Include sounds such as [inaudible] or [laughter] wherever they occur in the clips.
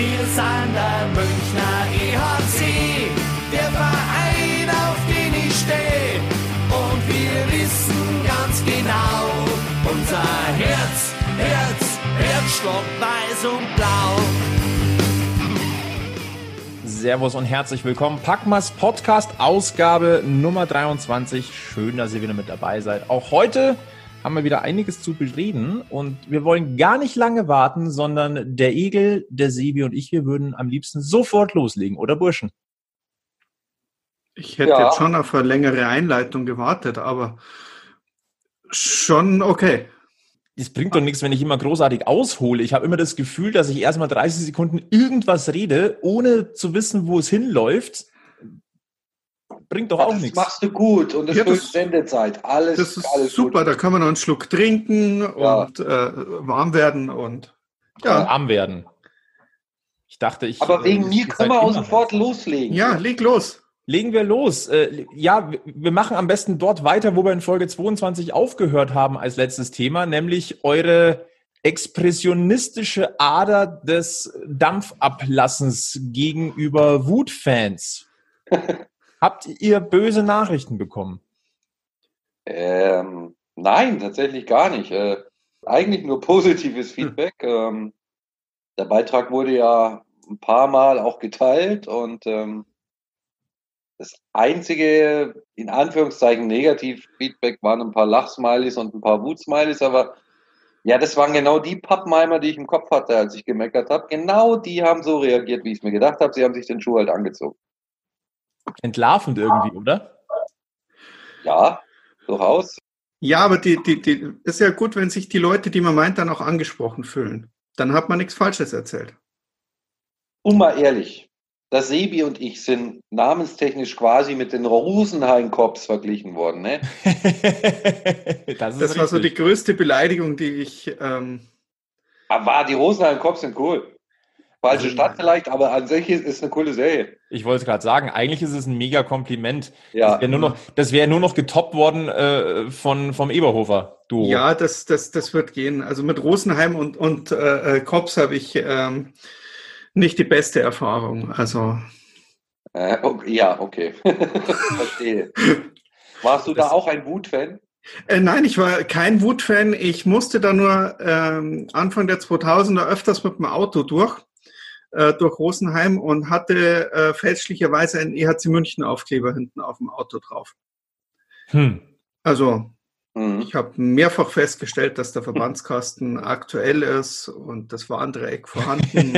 Wir sind der Münchner EHC, der Verein, auf den ich stehe. Und wir wissen ganz genau, unser Herz, Herz, Herzschlag weiß und blau. Servus und herzlich willkommen. Packmas Podcast, Ausgabe Nummer 23. Schön, dass ihr wieder mit dabei seid. Auch heute haben wir wieder einiges zu bereden und wir wollen gar nicht lange warten, sondern der Egel, der Sebi und ich, wir würden am liebsten sofort loslegen, oder Burschen? Ich hätte ja. jetzt schon auf eine längere Einleitung gewartet, aber schon okay. Das bringt doch nichts, wenn ich immer großartig aushole. Ich habe immer das Gefühl, dass ich erstmal 30 Sekunden irgendwas rede, ohne zu wissen, wo es hinläuft bringt doch auch das nichts. Das machst du gut und es ja, füllt Sendezeit. Alles, das ist alles super, gut. da kann man noch einen Schluck trinken ja. und äh, warm werden und ja. warm werden. Ich dachte, ich. Aber wegen mir können wir auch sofort loslegen. Ja, leg los. Legen wir los. Äh, ja, wir machen am besten dort weiter, wo wir in Folge 22 aufgehört haben als letztes Thema, nämlich eure expressionistische Ader des Dampfablassens gegenüber Wutfans. [laughs] Habt ihr böse Nachrichten bekommen? Ähm, nein, tatsächlich gar nicht. Äh, eigentlich nur positives hm. [laughs] Feedback. Ähm, der Beitrag wurde ja ein paar Mal auch geteilt und ähm, das einzige, in Anführungszeichen, Negativ-Feedback waren ein paar Lachsmileys und ein paar Wutsmileys, aber ja, das waren genau die Pappenheimer, die ich im Kopf hatte, als ich gemeckert habe. Genau die haben so reagiert, wie ich es mir gedacht habe. Sie haben sich den Schuh halt angezogen entlarvend irgendwie, oder? Ja, durchaus. Ja, aber die, die, die ist ja gut, wenn sich die Leute, die man meint, dann auch angesprochen fühlen. Dann hat man nichts Falsches erzählt. Und mal ehrlich, das Sebi und ich sind namenstechnisch quasi mit den Rosenheim-Cops verglichen worden. Ne? [laughs] das, das war so die größte Beleidigung, die ich. Ähm aber die Rosenheim-Cops sind cool. Falsche also, Stadt vielleicht, aber an sich ist es eine coole Serie. Ich wollte es gerade sagen, eigentlich ist es ein mega Kompliment. Ja. Das wäre nur, noch, wär nur noch getoppt worden äh, von, vom Eberhofer Duo. Ja, das, das, das wird gehen. Also mit Rosenheim und, und äh, äh Kops habe ich ähm, nicht die beste Erfahrung. Also. Äh, okay, ja, okay. [laughs] Verstehe. Warst du das, da auch ein Wut-Fan? Äh, nein, ich war kein Wut-Fan. Ich musste da nur ähm, Anfang der 2000er öfters mit dem Auto durch äh, durch Rosenheim und hatte äh, fälschlicherweise einen EHC München Aufkleber hinten auf dem Auto drauf. Hm. Also mhm. ich habe mehrfach festgestellt, dass der Verbandskasten aktuell ist und das Warndreieck vorhanden.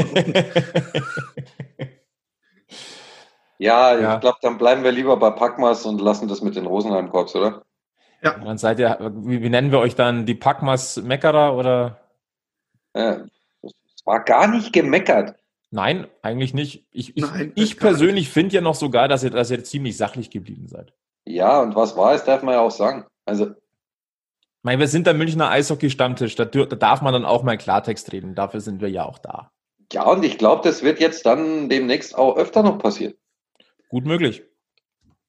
ja, [laughs] ja, ich glaube, dann bleiben wir lieber bei Packmas und lassen das mit den Rosenheim-Korps, oder? Ja. Dann seid ihr, wie, wie, nennen wir euch dann, die Packmas Meckerer oder? Ja, es war gar nicht gemeckert. Nein, eigentlich nicht. Ich, ich, Nein, ich persönlich finde ja noch sogar, dass ihr, dass ihr ziemlich sachlich geblieben seid. Ja, und was war es, darf man ja auch sagen. Also. Ich meine, wir sind der Münchner Eishockey-Stammtisch, da, da darf man dann auch mal Klartext reden. Dafür sind wir ja auch da. Ja, und ich glaube, das wird jetzt dann demnächst auch öfter noch passieren. Gut möglich.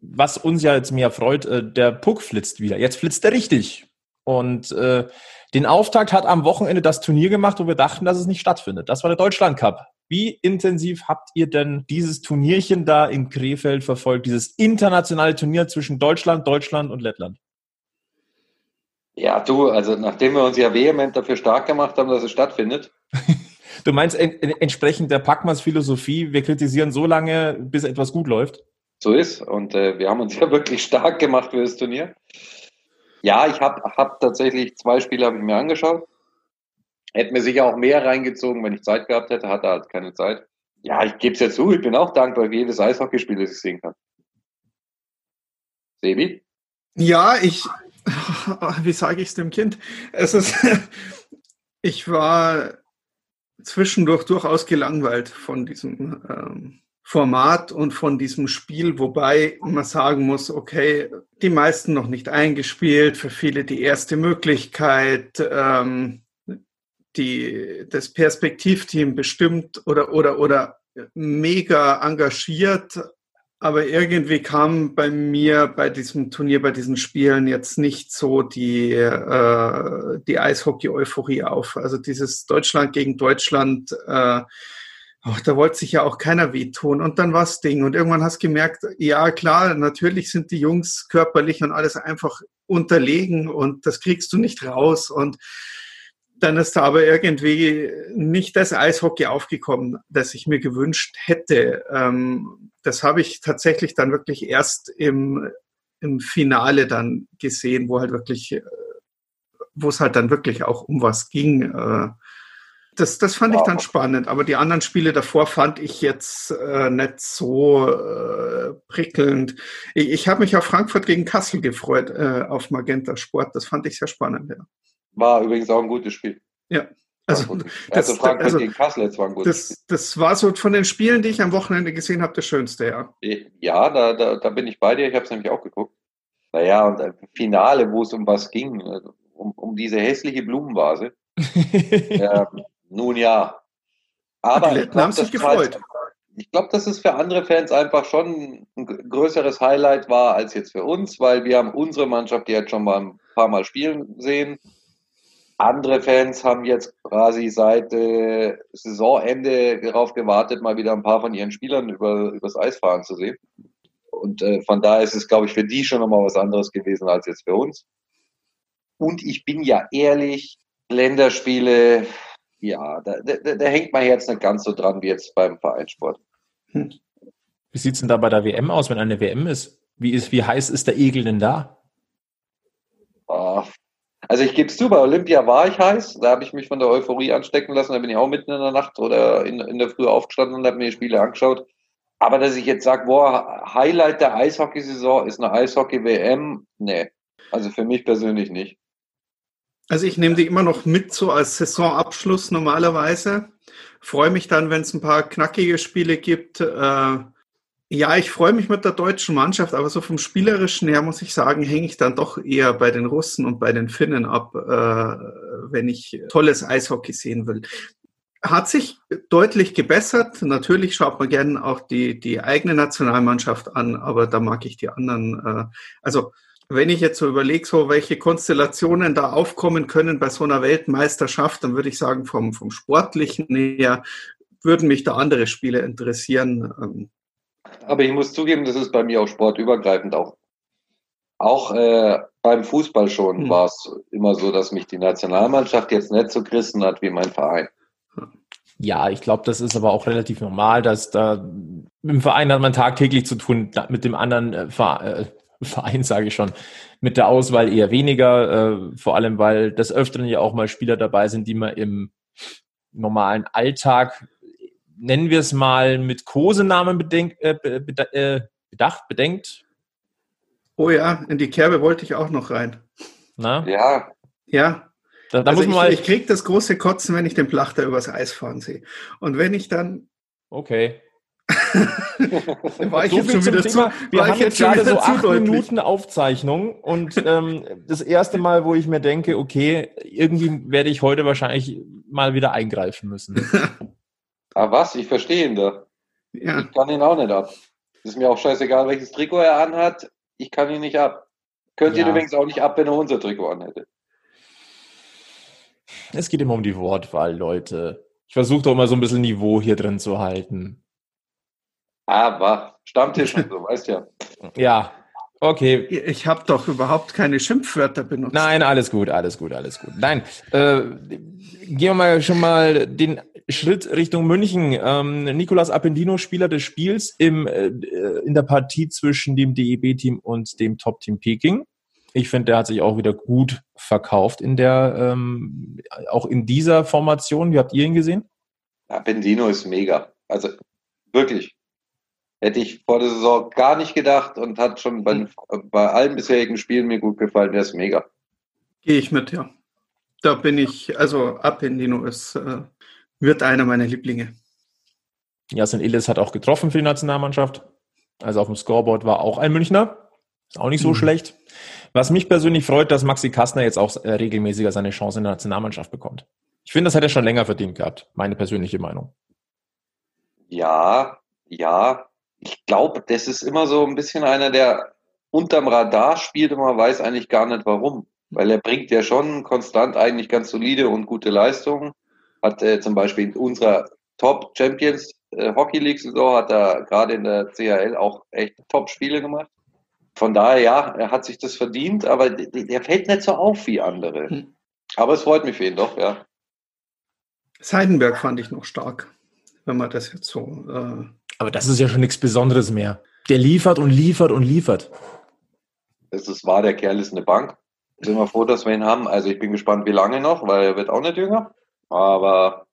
Was uns ja jetzt mehr freut, äh, der Puck flitzt wieder. Jetzt flitzt er richtig. Und äh, den Auftakt hat am Wochenende das Turnier gemacht, wo wir dachten, dass es nicht stattfindet. Das war der Deutschland Cup. Wie intensiv habt ihr denn dieses Turnierchen da in Krefeld verfolgt, dieses internationale Turnier zwischen Deutschland, Deutschland und Lettland? Ja, du, also nachdem wir uns ja vehement dafür stark gemacht haben, dass es stattfindet. [laughs] du meinst en entsprechend der Packmas Philosophie, wir kritisieren so lange, bis etwas gut läuft? So ist. Und äh, wir haben uns ja [laughs] wirklich stark gemacht für das Turnier. Ja, ich habe hab tatsächlich zwei Spiele habe ich mir angeschaut. Hätte mir sicher auch mehr reingezogen, wenn ich Zeit gehabt hätte, hatte halt keine Zeit. Ja, ich gebe es ja zu, ich bin auch dankbar für jedes Eishockeyspiel, das ich sehen kann. Sebi? Ja, ich, [laughs] wie sage ich es dem Kind? Es ist, [laughs] ich war zwischendurch durchaus gelangweilt von diesem ähm, Format und von diesem Spiel, wobei man sagen muss, okay, die meisten noch nicht eingespielt, für viele die erste Möglichkeit. Ähm, die, das Perspektivteam bestimmt oder, oder, oder mega engagiert, aber irgendwie kam bei mir bei diesem Turnier, bei diesen Spielen jetzt nicht so die, äh, die Eishockey-Euphorie auf. Also dieses Deutschland gegen Deutschland äh, ach, da wollte sich ja auch keiner wehtun. Und dann war's Ding. Und irgendwann hast gemerkt, ja klar, natürlich sind die Jungs körperlich und alles einfach unterlegen und das kriegst du nicht raus. Und dann ist da aber irgendwie nicht das Eishockey aufgekommen, das ich mir gewünscht hätte. Ähm, das habe ich tatsächlich dann wirklich erst im, im Finale dann gesehen, wo halt wirklich, äh, wo es halt dann wirklich auch um was ging. Äh, das, das fand ich dann spannend, aber die anderen Spiele davor fand ich jetzt äh, nicht so äh, prickelnd. Ich, ich habe mich auf Frankfurt gegen Kassel gefreut, äh, auf Magenta Sport. Das fand ich sehr spannend, ja. War übrigens auch ein gutes Spiel. Ja. Also, das, also Frankfurt also, gegen Kassel jetzt war ein gutes das, Spiel. Das war so von den Spielen, die ich am Wochenende gesehen habe, das Schönste, ja. Ja, da, da, da bin ich bei dir. Ich habe es nämlich auch geguckt. Naja, und im Finale, wo es um was ging, um, um diese hässliche Blumenvase. ja, [laughs] nun ja. Aber die haben sich gefreut. ich glaube, dass es für andere Fans einfach schon ein größeres Highlight war als jetzt für uns, weil wir haben unsere Mannschaft jetzt schon mal ein paar Mal spielen sehen. Andere Fans haben jetzt quasi seit äh, Saisonende darauf gewartet, mal wieder ein paar von ihren Spielern über, übers Eis fahren zu sehen. Und äh, von daher ist es, glaube ich, für die schon nochmal was anderes gewesen als jetzt für uns. Und ich bin ja ehrlich, Länderspiele, ja, da, da, da hängt mein Herz nicht ganz so dran wie jetzt beim Vereinssport. Hm. Wie sieht es denn da bei der WM aus, wenn eine WM ist? Wie, ist, wie heiß ist der Egel denn da? Ah, also ich gebe es zu, bei Olympia war ich heiß, da habe ich mich von der Euphorie anstecken lassen, da bin ich auch mitten in der Nacht oder in, in der Früh aufgestanden und habe mir die Spiele angeschaut. Aber dass ich jetzt sage, boah, Highlight der Eishockeysaison ist eine Eishockey-WM, nee. Also für mich persönlich nicht. Also ich nehme die immer noch mit so als Saisonabschluss normalerweise. Freue mich dann, wenn es ein paar knackige Spiele gibt. Äh, ja, ich freue mich mit der deutschen Mannschaft, aber so vom Spielerischen her muss ich sagen, hänge ich dann doch eher bei den Russen und bei den Finnen ab, äh, wenn ich tolles Eishockey sehen will. Hat sich deutlich gebessert. Natürlich schaut man gerne auch die, die eigene Nationalmannschaft an, aber da mag ich die anderen. Äh, also wenn ich jetzt so überlege, so welche Konstellationen da aufkommen können bei so einer Weltmeisterschaft, dann würde ich sagen, vom, vom Sportlichen her würden mich da andere Spiele interessieren. Ähm. Aber ich muss zugeben, das ist bei mir auch sportübergreifend auch. Auch äh, beim Fußball schon hm. war es immer so, dass mich die Nationalmannschaft jetzt nicht so gerissen hat wie mein Verein. Ja, ich glaube, das ist aber auch relativ normal, dass da im Verein hat man tagtäglich zu tun mit dem anderen äh, äh [laughs] Verein, sage ich schon, mit der Auswahl eher weniger, äh, vor allem weil des Öfteren ja auch mal Spieler dabei sind, die man im normalen Alltag, nennen wir es mal, mit Kosenamen bedenk, äh, äh, bedacht, bedenkt. Oh ja, in die Kerbe wollte ich auch noch rein. Na? Ja. Ja. Da, da also muss man ich, ich kriege das große Kotzen, wenn ich den Plachter übers Eis fahren sehe. Und wenn ich dann Okay [laughs] war ich so jetzt schon wieder Thema. Zu, wir haben jetzt gerade so acht deutlich. Minuten Aufzeichnung und ähm, das erste Mal, wo ich mir denke, okay, irgendwie werde ich heute wahrscheinlich mal wieder eingreifen müssen. [laughs] ah was? Ich verstehe ihn da. Ja. Ich kann ihn auch nicht ab. Ist mir auch scheißegal, welches Trikot er anhat. Ich kann ihn nicht ab. Könnt ja. ihr übrigens auch nicht ab, wenn er unser Trikot anhätte. Es geht immer um die Wortwahl, Leute. Ich versuche doch immer so ein bisschen Niveau hier drin zu halten. Aber Stammtisch und so, weißt ja. Ja, okay. Ich habe doch überhaupt keine Schimpfwörter benutzt. Nein, alles gut, alles gut, alles gut. Nein, äh, gehen wir mal schon mal den Schritt Richtung München. Ähm, Nicolas Appendino, Spieler des Spiels im, äh, in der Partie zwischen dem DEB-Team und dem Top-Team Peking. Ich finde, der hat sich auch wieder gut verkauft in der, ähm, auch in dieser Formation. Wie habt ihr ihn gesehen? Appendino ist mega. Also wirklich. Hätte ich vor der Saison gar nicht gedacht und hat schon bei, bei allen bisherigen Spielen mir gut gefallen. Der ist mega. Gehe ich mit, ja. Da bin ich, also Appendino ist, äh, wird einer meiner Lieblinge. Jasin Illes hat auch getroffen für die Nationalmannschaft. Also auf dem Scoreboard war auch ein Münchner. Ist auch nicht so mhm. schlecht. Was mich persönlich freut, dass Maxi Kastner jetzt auch äh, regelmäßiger seine Chance in der Nationalmannschaft bekommt. Ich finde, das hätte er schon länger verdient gehabt. Meine persönliche Meinung. Ja, ja ich glaube, das ist immer so ein bisschen einer, der unterm Radar spielt und man weiß eigentlich gar nicht warum. Weil er bringt ja schon konstant eigentlich ganz solide und gute Leistungen. Hat äh, zum Beispiel in unserer Top Champions äh, Hockey League Saison, hat er gerade in der CHL auch echt Top Spiele gemacht. Von daher, ja, er hat sich das verdient, aber der, fällt nicht so auf wie andere. Hm. Aber es freut mich für ihn doch, ja. Seidenberg fand ich noch stark, wenn man das jetzt so. Äh, Aber das ist ja schon nichts Besonderes mehr. Der liefert und liefert und liefert. Das ist wahr, der Kerl ist eine Bank. Sind wir froh, dass wir ihn haben. Also ich bin gespannt, wie lange noch, weil er wird auch nicht jünger. Aber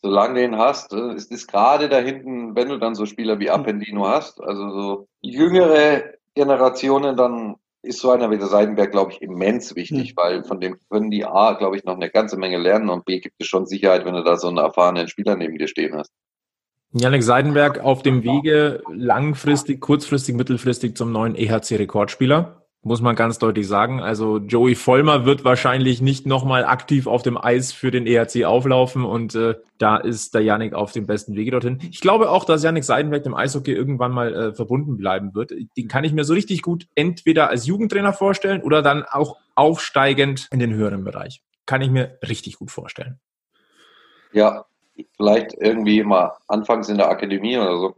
solange du ihn hast, äh, ist es gerade da hinten, wenn du dann so Spieler wie Appendino hast, also so jüngere Generationen, dann ist so einer wie der Seidenberg, glaube ich, immens wichtig, Hm. weil von dem können die A, glaube ich, noch eine ganze Menge lernen und B gibt es schon Sicherheit, wenn du da so einen erfahrenen Spieler neben dir stehen hast. Janik Seidenberg auf dem Wege langfristig, kurzfristig, mittelfristig zum neuen EHC-Rekordspieler. Muss man ganz deutlich sagen. Also Joey Vollmer wird wahrscheinlich nicht nochmal aktiv auf dem Eis für den EHC auflaufen und äh, da ist der Janik auf dem besten Wege dorthin. Ich glaube auch, dass Janik Seidenberg dem Eishockey irgendwann mal äh, verbunden bleiben wird. Den kann ich mir so richtig gut entweder als Jugendtrainer vorstellen oder dann auch aufsteigend in den höheren Bereich. Kann ich mir richtig gut vorstellen. Ja, vielleicht irgendwie mal anfangs in der Akademie oder so.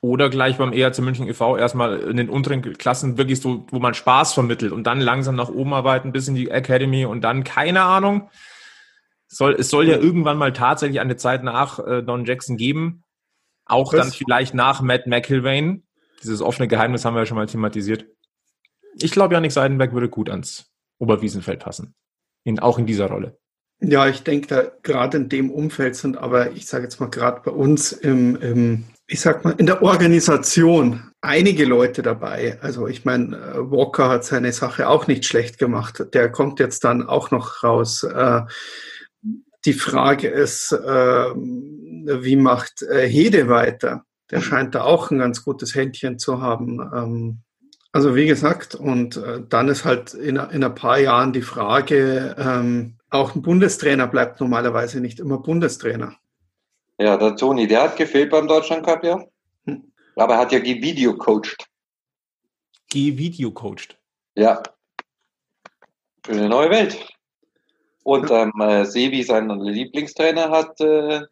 Oder gleich beim ERC München e.V. erstmal in den unteren Klassen wirklich so, wo man Spaß vermittelt und dann langsam nach oben arbeiten bis in die Academy und dann, keine Ahnung, soll, es soll ja irgendwann mal tatsächlich eine Zeit nach äh, Don Jackson geben. Auch dann vielleicht nach Matt McIlvain. Dieses offene Geheimnis haben wir ja schon mal thematisiert. Ich glaube, Janik Seidenberg würde gut ans Oberwiesenfeld passen. In, auch in dieser Rolle. Ja, ich denke, da gerade in dem Umfeld sind aber, ich sage jetzt mal gerade bei uns im, im, ich sag mal, in der Organisation einige Leute dabei. Also ich meine, äh, Walker hat seine Sache auch nicht schlecht gemacht. Der kommt jetzt dann auch noch raus. Äh, die Frage ist, äh, wie macht äh, Hede weiter? Der scheint da auch ein ganz gutes Händchen zu haben. Ähm, also wie gesagt, und dann ist halt in, in ein paar Jahren die Frage, ähm, auch ein Bundestrainer bleibt normalerweise nicht immer Bundestrainer. Ja, der Toni, der hat gefehlt beim Deutschland Cup, ja. Hm. Aber er hat ja Video coacht. Geh Video coacht. Ja. Für eine neue Welt. Und ähm, äh, Sebi, sein Lieblingstrainer, hat äh,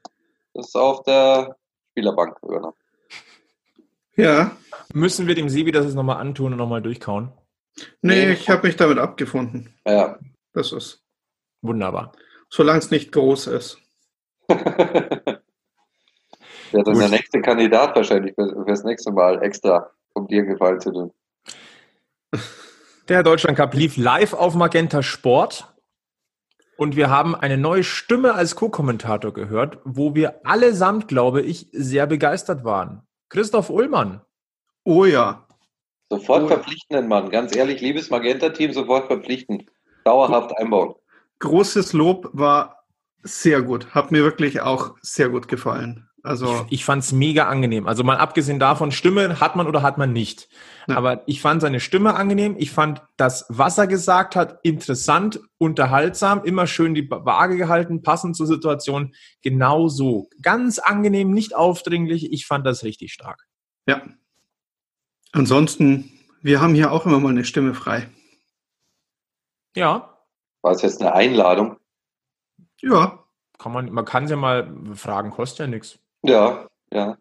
das auf der Spielerbank übernommen. Ja, Müssen wir dem Sebi das jetzt nochmal antun und nochmal durchkauen? nee, Nee. ich habe mich damit abgefunden. Ja. Das ist, Wunderbar. solange es nicht groß ist. [laughs] Ja, dann Gut. der nächste Kandidat wahrscheinlich für, fürs nächste Mal extra, um dir einen Gefallen zu tun. Der Deutschland Cup lief live auf Magenta Sport und wir haben eine neue Stimme als Co-Kommentator gehört, wo wir allesamt, glaube ich, sehr begeistert waren. Christoph Ullmann. Oh ja, Sofort Oh. verpflichten den Mann. Ganz ehrlich, liebes Magenta-Team, sofort verpflichten. Dauerhaft einbauen. Großes Lob war sehr gut. Hat mir wirklich auch sehr gut gefallen. Also Ich fand es mega angenehm. Also mal abgesehen davon, Stimme hat man oder hat man nicht. Ja. Aber ich fand seine Stimme angenehm. Ich fand das, was er gesagt hat, interessant, unterhaltsam, immer schön die Waage gehalten, passend zur Situation. Genau so. Ganz angenehm, nicht aufdringlich. Ich fand das richtig stark. ja. Ansonsten, wir haben hier auch immer mal eine Stimme frei. Ja, War es jetzt eine Einladung? Ja, kann man, man kann ja mal fragen, kostet ja nichts. Ja, ja.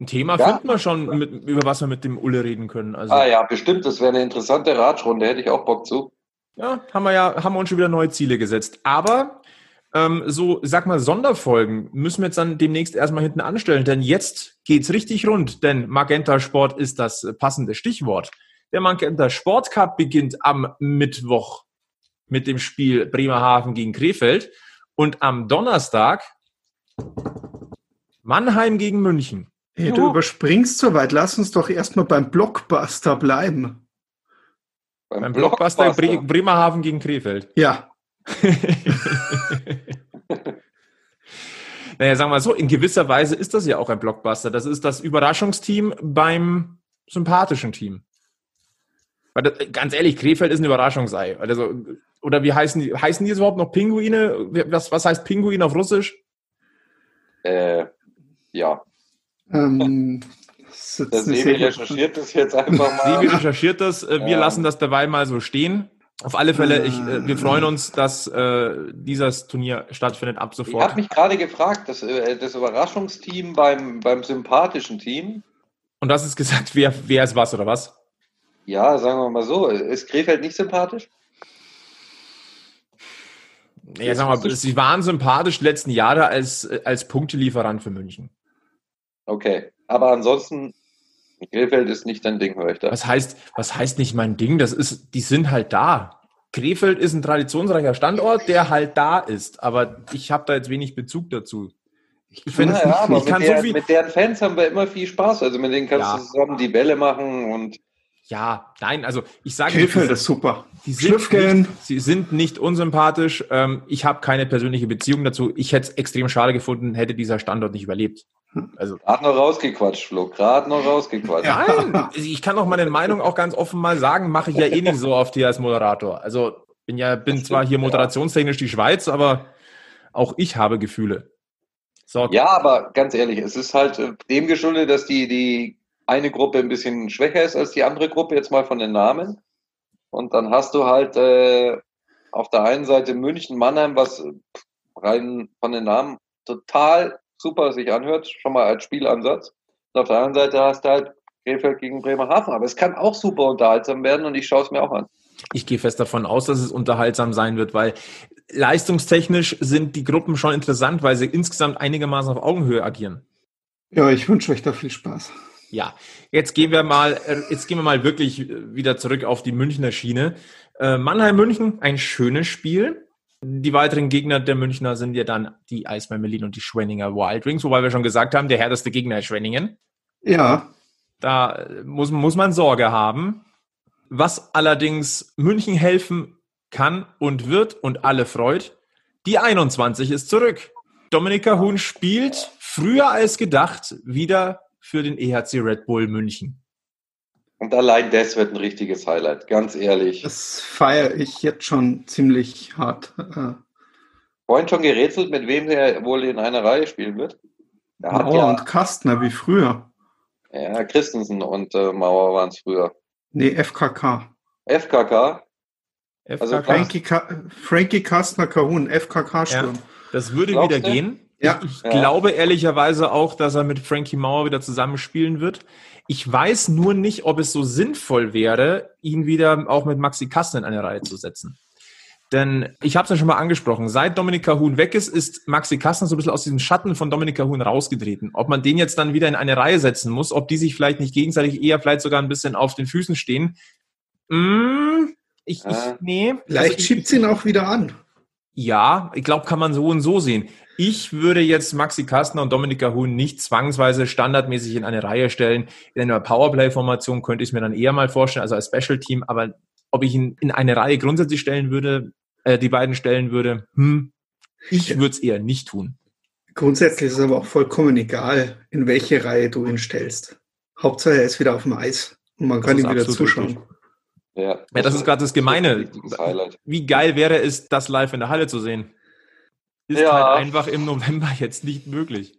Ein Thema Ja. finden wir schon, mit, über was wir mit dem Ulle reden können. Also, Ah ja, bestimmt. Das wäre eine interessante Ratschrunde. Hätte ich auch Bock zu. Ja, haben wir ja, haben wir uns schon wieder neue Ziele gesetzt. Aber ähm, so, sag mal, Sonderfolgen müssen wir jetzt dann demnächst erstmal hinten anstellen, denn jetzt geht's richtig rund, denn Magenta Sport ist das passende Stichwort. Der Magenta Sport Cup beginnt am Mittwoch mit dem Spiel Bremerhaven gegen Krefeld und am Donnerstag Mannheim gegen München. hey, du überspringst so weit. Lass uns doch erstmal beim Blockbuster bleiben. Beim Blockbuster Bre Bremerhaven gegen Krefeld. Ja, [laughs] [laughs] Naja, sagen wir mal so, in gewisser Weise ist das ja auch ein Blockbuster. Das ist das Überraschungsteam beim sympathischen Team. Weil das, ganz ehrlich, Krefeld ist ein Überraschungsei. Also, oder wie heißen die? Heißen die jetzt überhaupt noch Pinguine? Was, was heißt Pinguin auf Russisch? Äh, ja. ähm, [laughs] das ist jetzt Der Sebi recherchiert das jetzt einfach Sebi mal. recherchiert das. Äh, Wir Ja. lassen das dabei mal so stehen. Auf alle Fälle, ich, äh, wir freuen uns, dass äh, dieses Turnier stattfindet ab Ich sofort. habe mich gerade gefragt, das, äh, das Überraschungsteam beim, beim sympathischen Team, Und das ist gesagt, wer, wer ist was oder was? ja, sagen wir mal so, ist Krefeld nicht sympathisch? Ja, sag mal, sie waren sympathisch die letzten Jahre als, als Punktelieferant für München. Okay, aber ansonsten, Krefeld ist nicht dein Ding, höre ich da. Was heißt, was heißt nicht mein Ding? Das ist, die sind halt da. Krefeld ist ein traditionsreicher Standort, der halt da ist. Aber ich habe da jetzt wenig Bezug dazu. Ich finde, Ja, ja, aber ich kann mit, so der, viel. mit deren Fans haben wir immer viel Spaß. Also mit denen kannst Ja. du zusammen die Bälle machen und Ja, nein, also ich sage Krefeld ist super. Die sind nicht, sie sind nicht unsympathisch. Ähm, ich habe keine persönliche Beziehung dazu. Ich hätte es extrem schade gefunden, hätte dieser Standort nicht überlebt. Also gerade noch rausgequatscht, Flo, gerade noch rausgequatscht. Nein, ich kann auch meine Meinung auch ganz offen mal sagen, mache ich ja eh nicht so oft hier als Moderator. Also bin ja bin Das zwar stimmt, hier moderationstechnisch die Schweiz, aber auch ich habe Gefühle. So, Ja, aber ganz ehrlich, es ist halt äh, dem geschuldet, dass die, die eine Gruppe ein bisschen schwächer ist als die andere Gruppe, jetzt mal von den Namen. Und dann hast du halt äh, auf der einen Seite München, Mannheim, was rein von den Namen total super sich anhört, schon mal als Spielansatz. Und auf der anderen Seite hast du halt Krefeld gegen Bremerhaven. Aber es kann auch super unterhaltsam werden und ich schaue es mir auch an. ich gehe fest davon aus, dass es unterhaltsam sein wird, weil leistungstechnisch sind die Gruppen schon interessant, weil sie insgesamt einigermaßen auf Augenhöhe agieren. Ja, ich wünsche euch da viel Spaß. Ja, jetzt gehen wir mal, äh, jetzt gehen wir mal wirklich äh, wieder zurück auf die Münchner Schiene. Äh, Mannheim-München, ein schönes Spiel. Die weiteren Gegner der Münchner sind ja dann die Eisbären Berlin und die Schwenninger Wild Wings, wobei wir schon gesagt haben, der härteste Gegner ist Schwenningen. Ja, Da muss, muss man Sorge haben. Was allerdings München helfen kann und wird und alle freut, die 21 ist zurück. Dominika Huhn spielt früher als gedacht wieder für den EHC Red Bull München. Und allein das wird ein richtiges Highlight, ganz ehrlich. das feiere ich jetzt schon ziemlich hart. Äh, Vorhin schon gerätselt, mit wem er wohl in einer Reihe spielen wird. Er hat Mauer ja, und Kastner wie früher. ja Christensen und äh, Mauer waren es früher. Nee, FKK. FKK, Also FKK. Frankie, Ka Frankie Kastner Kahun, FKK-Sturm. Das würde Glaubst wieder du? gehen. Ja. Ich, ich Ja. glaube ehrlicherweise auch, dass er mit Frankie Mauer wieder zusammenspielen wird. Ich weiß nur nicht, ob es so sinnvoll wäre, ihn wieder auch mit Maxi Kastner in eine Reihe zu setzen. Denn ich habe es ja schon mal angesprochen, seit Dominika Huhn weg ist, ist Maxi Kastner so ein bisschen aus diesem Schatten von Dominika Huhn rausgetreten. Ob man den jetzt dann wieder in eine Reihe setzen muss, ob die sich vielleicht nicht gegenseitig eher vielleicht sogar ein bisschen auf den Füßen stehen. Mm, ich, ich, Ja. nee. Vielleicht Also schiebt sie ihn auch wieder an. ja, ich glaube, kann man so und so sehen. Ich würde jetzt Maxi Kastner und Dominika Huhn nicht zwangsweise standardmäßig in eine Reihe stellen. In einer Powerplay-Formation könnte ich es mir dann eher mal vorstellen, also als Special-Team, aber ob ich ihn in eine Reihe grundsätzlich stellen würde, äh, die beiden stellen würde, hm, ich Ja. würde es eher nicht tun. Grundsätzlich ist es aber auch vollkommen egal, in welche Reihe du ihn stellst. Hauptsache, er ist wieder auf dem Eis und man Das kann ihm wieder zuschauen. richtig. ja. Ja, das ist gerade das Gemeine. Wie geil wäre es, das live in der Halle zu sehen? Ist Ja. halt einfach im November [laughs] jetzt nicht möglich.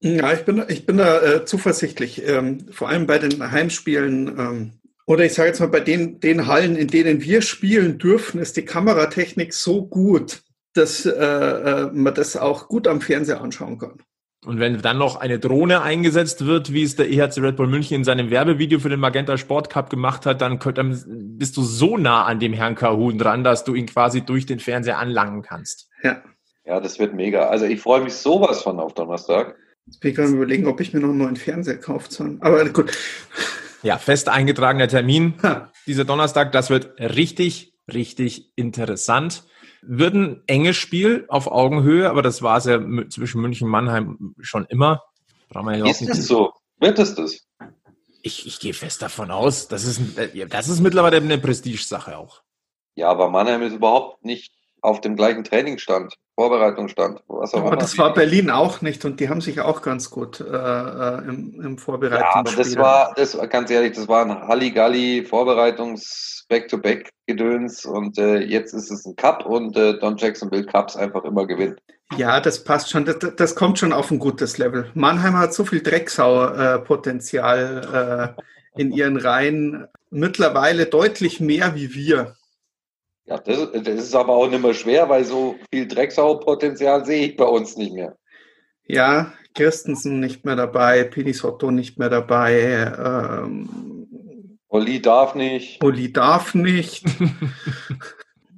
Ja, ich bin, ich bin da äh, zuversichtlich. Ähm, vor allem bei den Heimspielen ähm, oder ich sage jetzt mal bei den, den Hallen, in denen wir spielen dürfen, ist die Kameratechnik so gut, dass äh, äh, man das auch gut am Fernseher anschauen kann. Und wenn dann noch eine Drohne eingesetzt wird, wie es der EHC Red Bull München in seinem Werbevideo für den Magenta Sport Cup gemacht hat, dann, könnt, dann bist du so nah an dem Herrn Kahun dran, dass du ihn quasi durch den Fernseher anlangen kannst. Ja. Ja, das wird mega. Also ich freue mich sowas von auf Donnerstag. Jetzt bin ich gerade überlegen, ob ich mir noch einen neuen Fernseher kaufen soll. Aber gut. Ja, fest eingetragener Termin. Ha. Dieser Donnerstag, das wird richtig, richtig interessant. Wird ein enges Spiel auf Augenhöhe, aber das war es ja zwischen München und Mannheim schon immer. Brauchen wir ja Ist nicht es so? Wird es das? Ich, ich gehe fest davon aus, das ist, ein- äh, das ist mittlerweile eine Prestigesache auch. Ja, aber Mannheim ist überhaupt nicht auf dem gleichen Trainingsstand, Vorbereitungsstand, was auch Aber immer. das war Berlin auch nicht und die haben sich auch ganz gut äh, äh, im, im Ja, aber das war, das war ganz ehrlich, das war ein Halligalli Vorbereitungs Back-to-Back Gedöns und äh, jetzt ist es ein Cup und äh, Don Jackson will Cups einfach immer gewinnen. Ja, das passt schon. Das, das kommt schon auf ein gutes Level. Mannheim hat so viel Drecksau-Potenzial äh, in ihren Reihen. Mittlerweile deutlich mehr wie wir. Ja, das, das ist aber auch nicht mehr schwer, weil so viel Drecksau-Potenzial sehe ich bei uns nicht mehr. Ja, Kirstensen nicht mehr dabei, Pinisotto nicht mehr dabei, ähm, Oli darf nicht. Oli darf nicht. [laughs]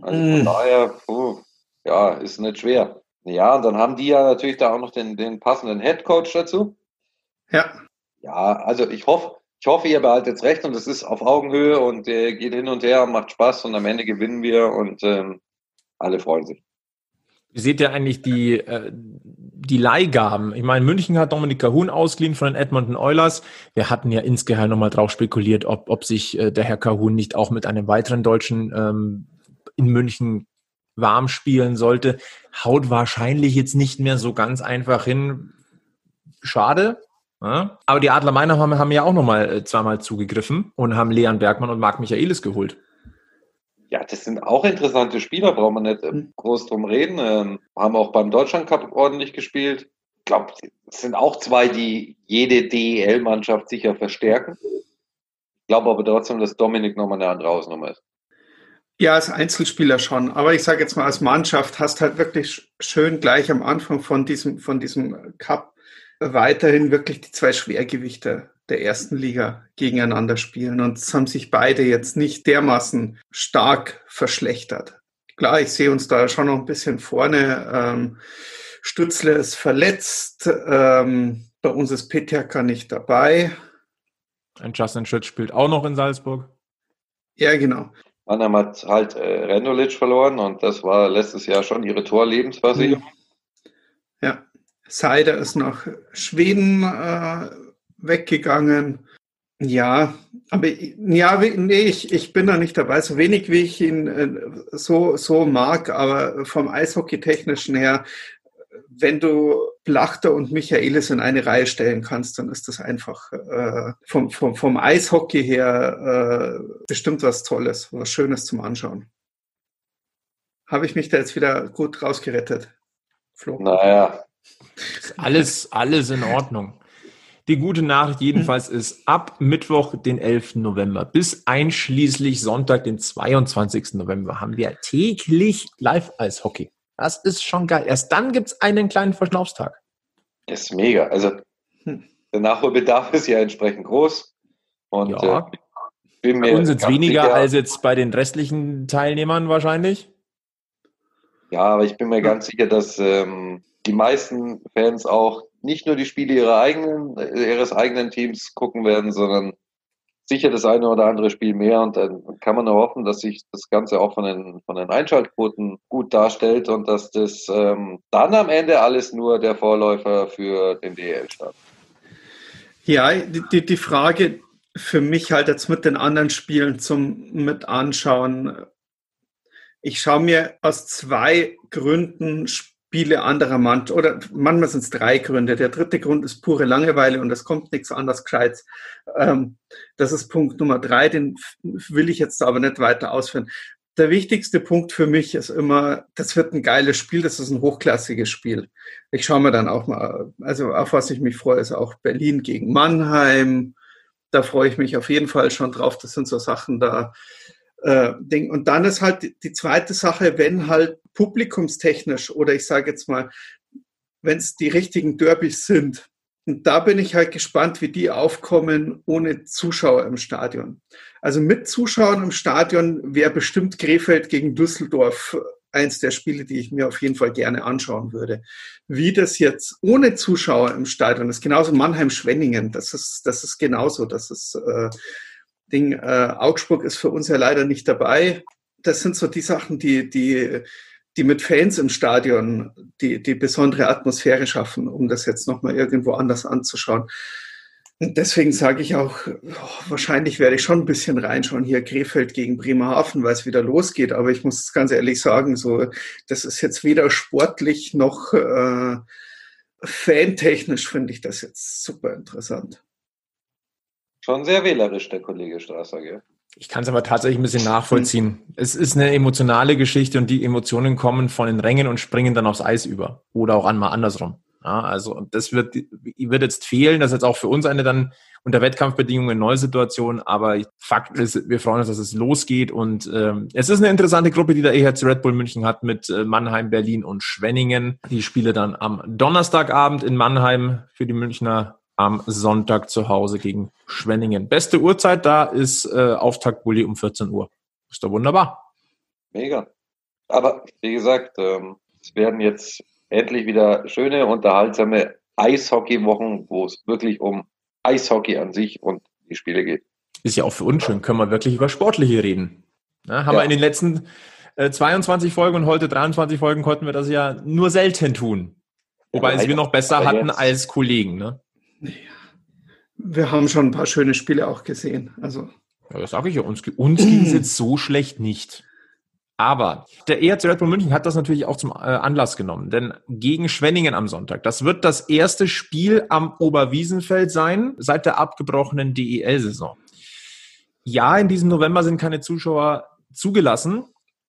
Also von daher, puh, ja, ist nicht schwer. Ja, und dann haben die ja natürlich da auch noch den, den passenden Headcoach dazu. Ja, Ja, also ich hoffe, ich hoffe, ihr behaltet recht und es ist auf Augenhöhe und äh, geht hin und her, macht Spaß und am Ende gewinnen wir und ähm, alle freuen sich. Wie seht ihr eigentlich die, äh, die Leihgaben? Ich meine, München hat Dominik Cahun ausgeliehen von den Edmonton Oilers. Wir hatten ja insgeheim nochmal drauf spekuliert, ob, ob sich äh, der Herr Cahun nicht auch mit einem weiteren Deutschen ähm, in München warm spielen sollte. Haut wahrscheinlich jetzt nicht mehr so ganz einfach hin. Schade. Ja? Aber die Adler Meinheim haben, haben ja auch nochmal äh, zweimal zugegriffen und haben Leon Bergmann und Marc Michaelis geholt. Ja, das sind auch interessante Spieler, braucht man nicht äh, groß drum reden. Ähm, haben auch beim Deutschland Cup ordentlich gespielt. Ich glaube, es sind auch zwei, die jede DEL-Mannschaft sicher verstärken. Ich glaube aber trotzdem, dass Dominik nochmal eine andere Hausnummer ist. Ja, als Einzelspieler schon. Aber ich sage jetzt mal, als Mannschaft hast halt wirklich schön gleich am Anfang von diesem, von diesem Cup weiterhin wirklich die zwei Schwergewichte der ersten Liga gegeneinander spielen. Und es haben sich beide jetzt nicht dermaßen stark verschlechtert. Klar, ich sehe uns da schon noch ein bisschen vorne. Ähm, Stützle ist verletzt. Ähm, bei uns ist Petjaka nicht dabei. Ein Justin Schütz spielt auch noch in Salzburg. Ja, genau. Mannheim hat halt äh, Rendulic verloren und das war letztes Jahr schon ihre Torlebensversicherung. Ja, Seider ist nach Schweden äh, weggegangen. Ja, aber ja, nee, ich, ich bin da nicht dabei. So wenig wie ich ihn äh, so, so mag, aber vom Eishockey-technischen her, wenn du Plachter und Michaelis in eine Reihe stellen kannst, dann ist das einfach äh, vom, vom, vom Eishockey her äh, bestimmt was Tolles, was Schönes zum Anschauen. Habe ich mich da jetzt wieder gut rausgerettet, Flo? Naja. Ist alles, alles in Ordnung. Die gute Nachricht jedenfalls ist, ab Mittwoch, den 11. November bis einschließlich Sonntag, den 22. November, haben wir täglich Live-Eishockey. Das ist schon geil. Erst dann gibt es einen kleinen Verschnaufstag. Das ist mega. Also der Nachholbedarf ist ja entsprechend groß. Und ja. äh, bei uns jetzt weniger sicher, als jetzt bei den restlichen Teilnehmern wahrscheinlich. Ja, aber ich bin mir ganz sicher, dass ähm, die meisten Fans auch nicht nur die Spiele ihrer eigenen, ihres eigenen Teams gucken werden, sondern sicher das eine oder andere Spiel mehr und dann kann man nur hoffen, dass sich das Ganze auch von den, von den Einschaltquoten gut darstellt und dass das ähm, dann am Ende alles nur der Vorläufer für den DL statt. Ja, die, die Frage für mich halt jetzt mit den anderen Spielen zum mit anschauen. Ich schaue mir aus zwei Gründen Spiele anderer Mannschaft, oder manchmal sind es drei Gründe. Der dritte Grund ist pure Langeweile und es kommt nichts anderes Gescheites. Ähm, das ist Punkt Nummer drei, den will ich jetzt aber nicht weiter ausführen. Der wichtigste Punkt für mich ist immer, das wird ein geiles Spiel, das ist ein hochklassiges Spiel. Ich schaue mir dann auch mal, also auf was ich mich freue, ist auch Berlin gegen Mannheim. Da freue ich mich auf jeden Fall schon drauf. Das sind so Sachen, da äh, Ding. Und dann ist halt die zweite Sache, wenn halt publikumstechnisch oder ich sage jetzt mal, wenn es die richtigen Derbys sind, und da bin ich halt gespannt, wie die aufkommen ohne Zuschauer im Stadion. Also mit Zuschauern im Stadion wäre bestimmt Krefeld gegen Düsseldorf eins der Spiele, die ich mir auf jeden Fall gerne anschauen würde. Wie das jetzt ohne Zuschauer im Stadion ist, genauso Mannheim-Schwenningen, das ist, das ist genauso. Das ist äh, Ding, äh, Augsburg ist für uns ja leider nicht dabei. Das sind so die Sachen, die, die, die mit Fans im Stadion die, die besondere Atmosphäre schaffen, um das jetzt nochmal irgendwo anders anzuschauen. Und deswegen sage ich auch, oh, wahrscheinlich werde ich schon ein bisschen reinschauen hier Krefeld gegen Bremerhaven, weil es wieder losgeht. Aber ich muss ganz ehrlich sagen, so, das ist jetzt weder sportlich noch äh, fantechnisch finde ich das jetzt super interessant. Schon sehr wählerisch, der Kollege Strasser, gell? Ich kann es aber tatsächlich ein bisschen nachvollziehen. Es ist eine emotionale Geschichte und die Emotionen kommen von den Rängen und springen dann aufs Eis über. Oder auch einmal andersrum. Ja, also das wird, wird jetzt fehlen. Das ist jetzt auch für uns eine dann unter Wettkampfbedingungen neue Situation. Aber Fakt ist, wir freuen uns, dass es losgeht. Und ähm, es ist eine interessante Gruppe, die der EHC Red Bull München hat mit äh, Mannheim, Berlin und Schwenningen. Die Spiele dann am Donnerstagabend in Mannheim für die Münchner am Sonntag zu Hause gegen Schwenningen. Beste Uhrzeit da ist äh, Auftaktbully um 14 Uhr. Ist doch wunderbar. Mega. Aber wie gesagt, ähm, es werden jetzt endlich wieder schöne, unterhaltsame Eishockey-Wochen, wo es wirklich um Eishockey an sich und die Spiele geht. Ist ja auch für uns schön, können wir wirklich über Sportliche reden. Ja, haben ja. wir in den letzten äh, 22 Folgen und heute 23 Folgen konnten wir das ja nur selten tun. Wobei ja, es wir noch besser hatten jetzt. als Kollegen. Ne? Wir haben schon ein paar schöne Spiele auch gesehen. Also. Ja, das sage ich ja. Uns, uns ging es jetzt so schlecht nicht. Aber der ERC Red Bull München hat das natürlich auch zum äh, Anlass genommen, denn gegen Schwenningen am Sonntag, das wird das erste Spiel am Oberwiesenfeld sein seit der abgebrochenen DEL-Saison. Ja, in diesem November sind keine Zuschauer zugelassen.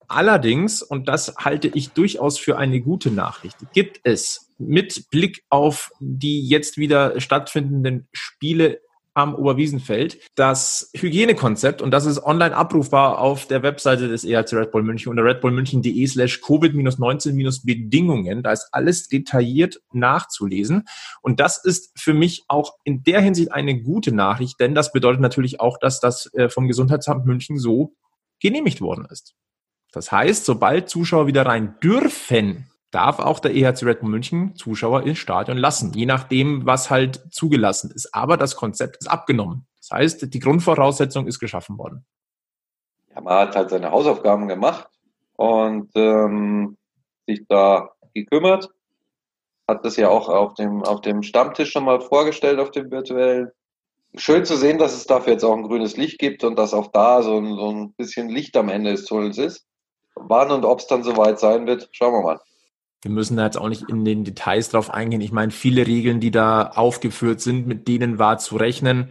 Allerdings, und das halte ich durchaus für eine gute Nachricht, gibt es mit Blick auf die jetzt wieder stattfindenden Spiele am Oberwiesenfeld. Das Hygienekonzept, und das ist online abrufbar auf der Webseite des EHC Red Bull München unter redbullmünchen.de slash Covid-19-Bedingungen. Da ist alles detailliert nachzulesen. Und das ist für mich auch in der Hinsicht eine gute Nachricht, denn das bedeutet natürlich auch, dass das äh, vom Gesundheitsamt München so genehmigt worden ist. Das heißt, sobald Zuschauer wieder rein dürfen, darf auch der EHC Red Bull München Zuschauer ins Stadion lassen, je nachdem, was halt zugelassen ist. Aber das Konzept ist abgenommen. Das heißt, die Grundvoraussetzung ist geschaffen worden. Ja, man hat halt seine Hausaufgaben gemacht und ähm, sich da gekümmert. Hat das ja auch auf dem, auf dem Stammtisch schon mal vorgestellt, auf dem virtuellen. Schön zu sehen, dass es dafür jetzt auch ein grünes Licht gibt und dass auch da so ein, so ein bisschen Licht am Ende des Tunnels ist. Wann und ob es dann soweit sein wird, schauen wir mal wir müssen da jetzt auch nicht in den Details drauf eingehen. Ich meine, viele Regeln, die da aufgeführt sind, mit denen war zu rechnen.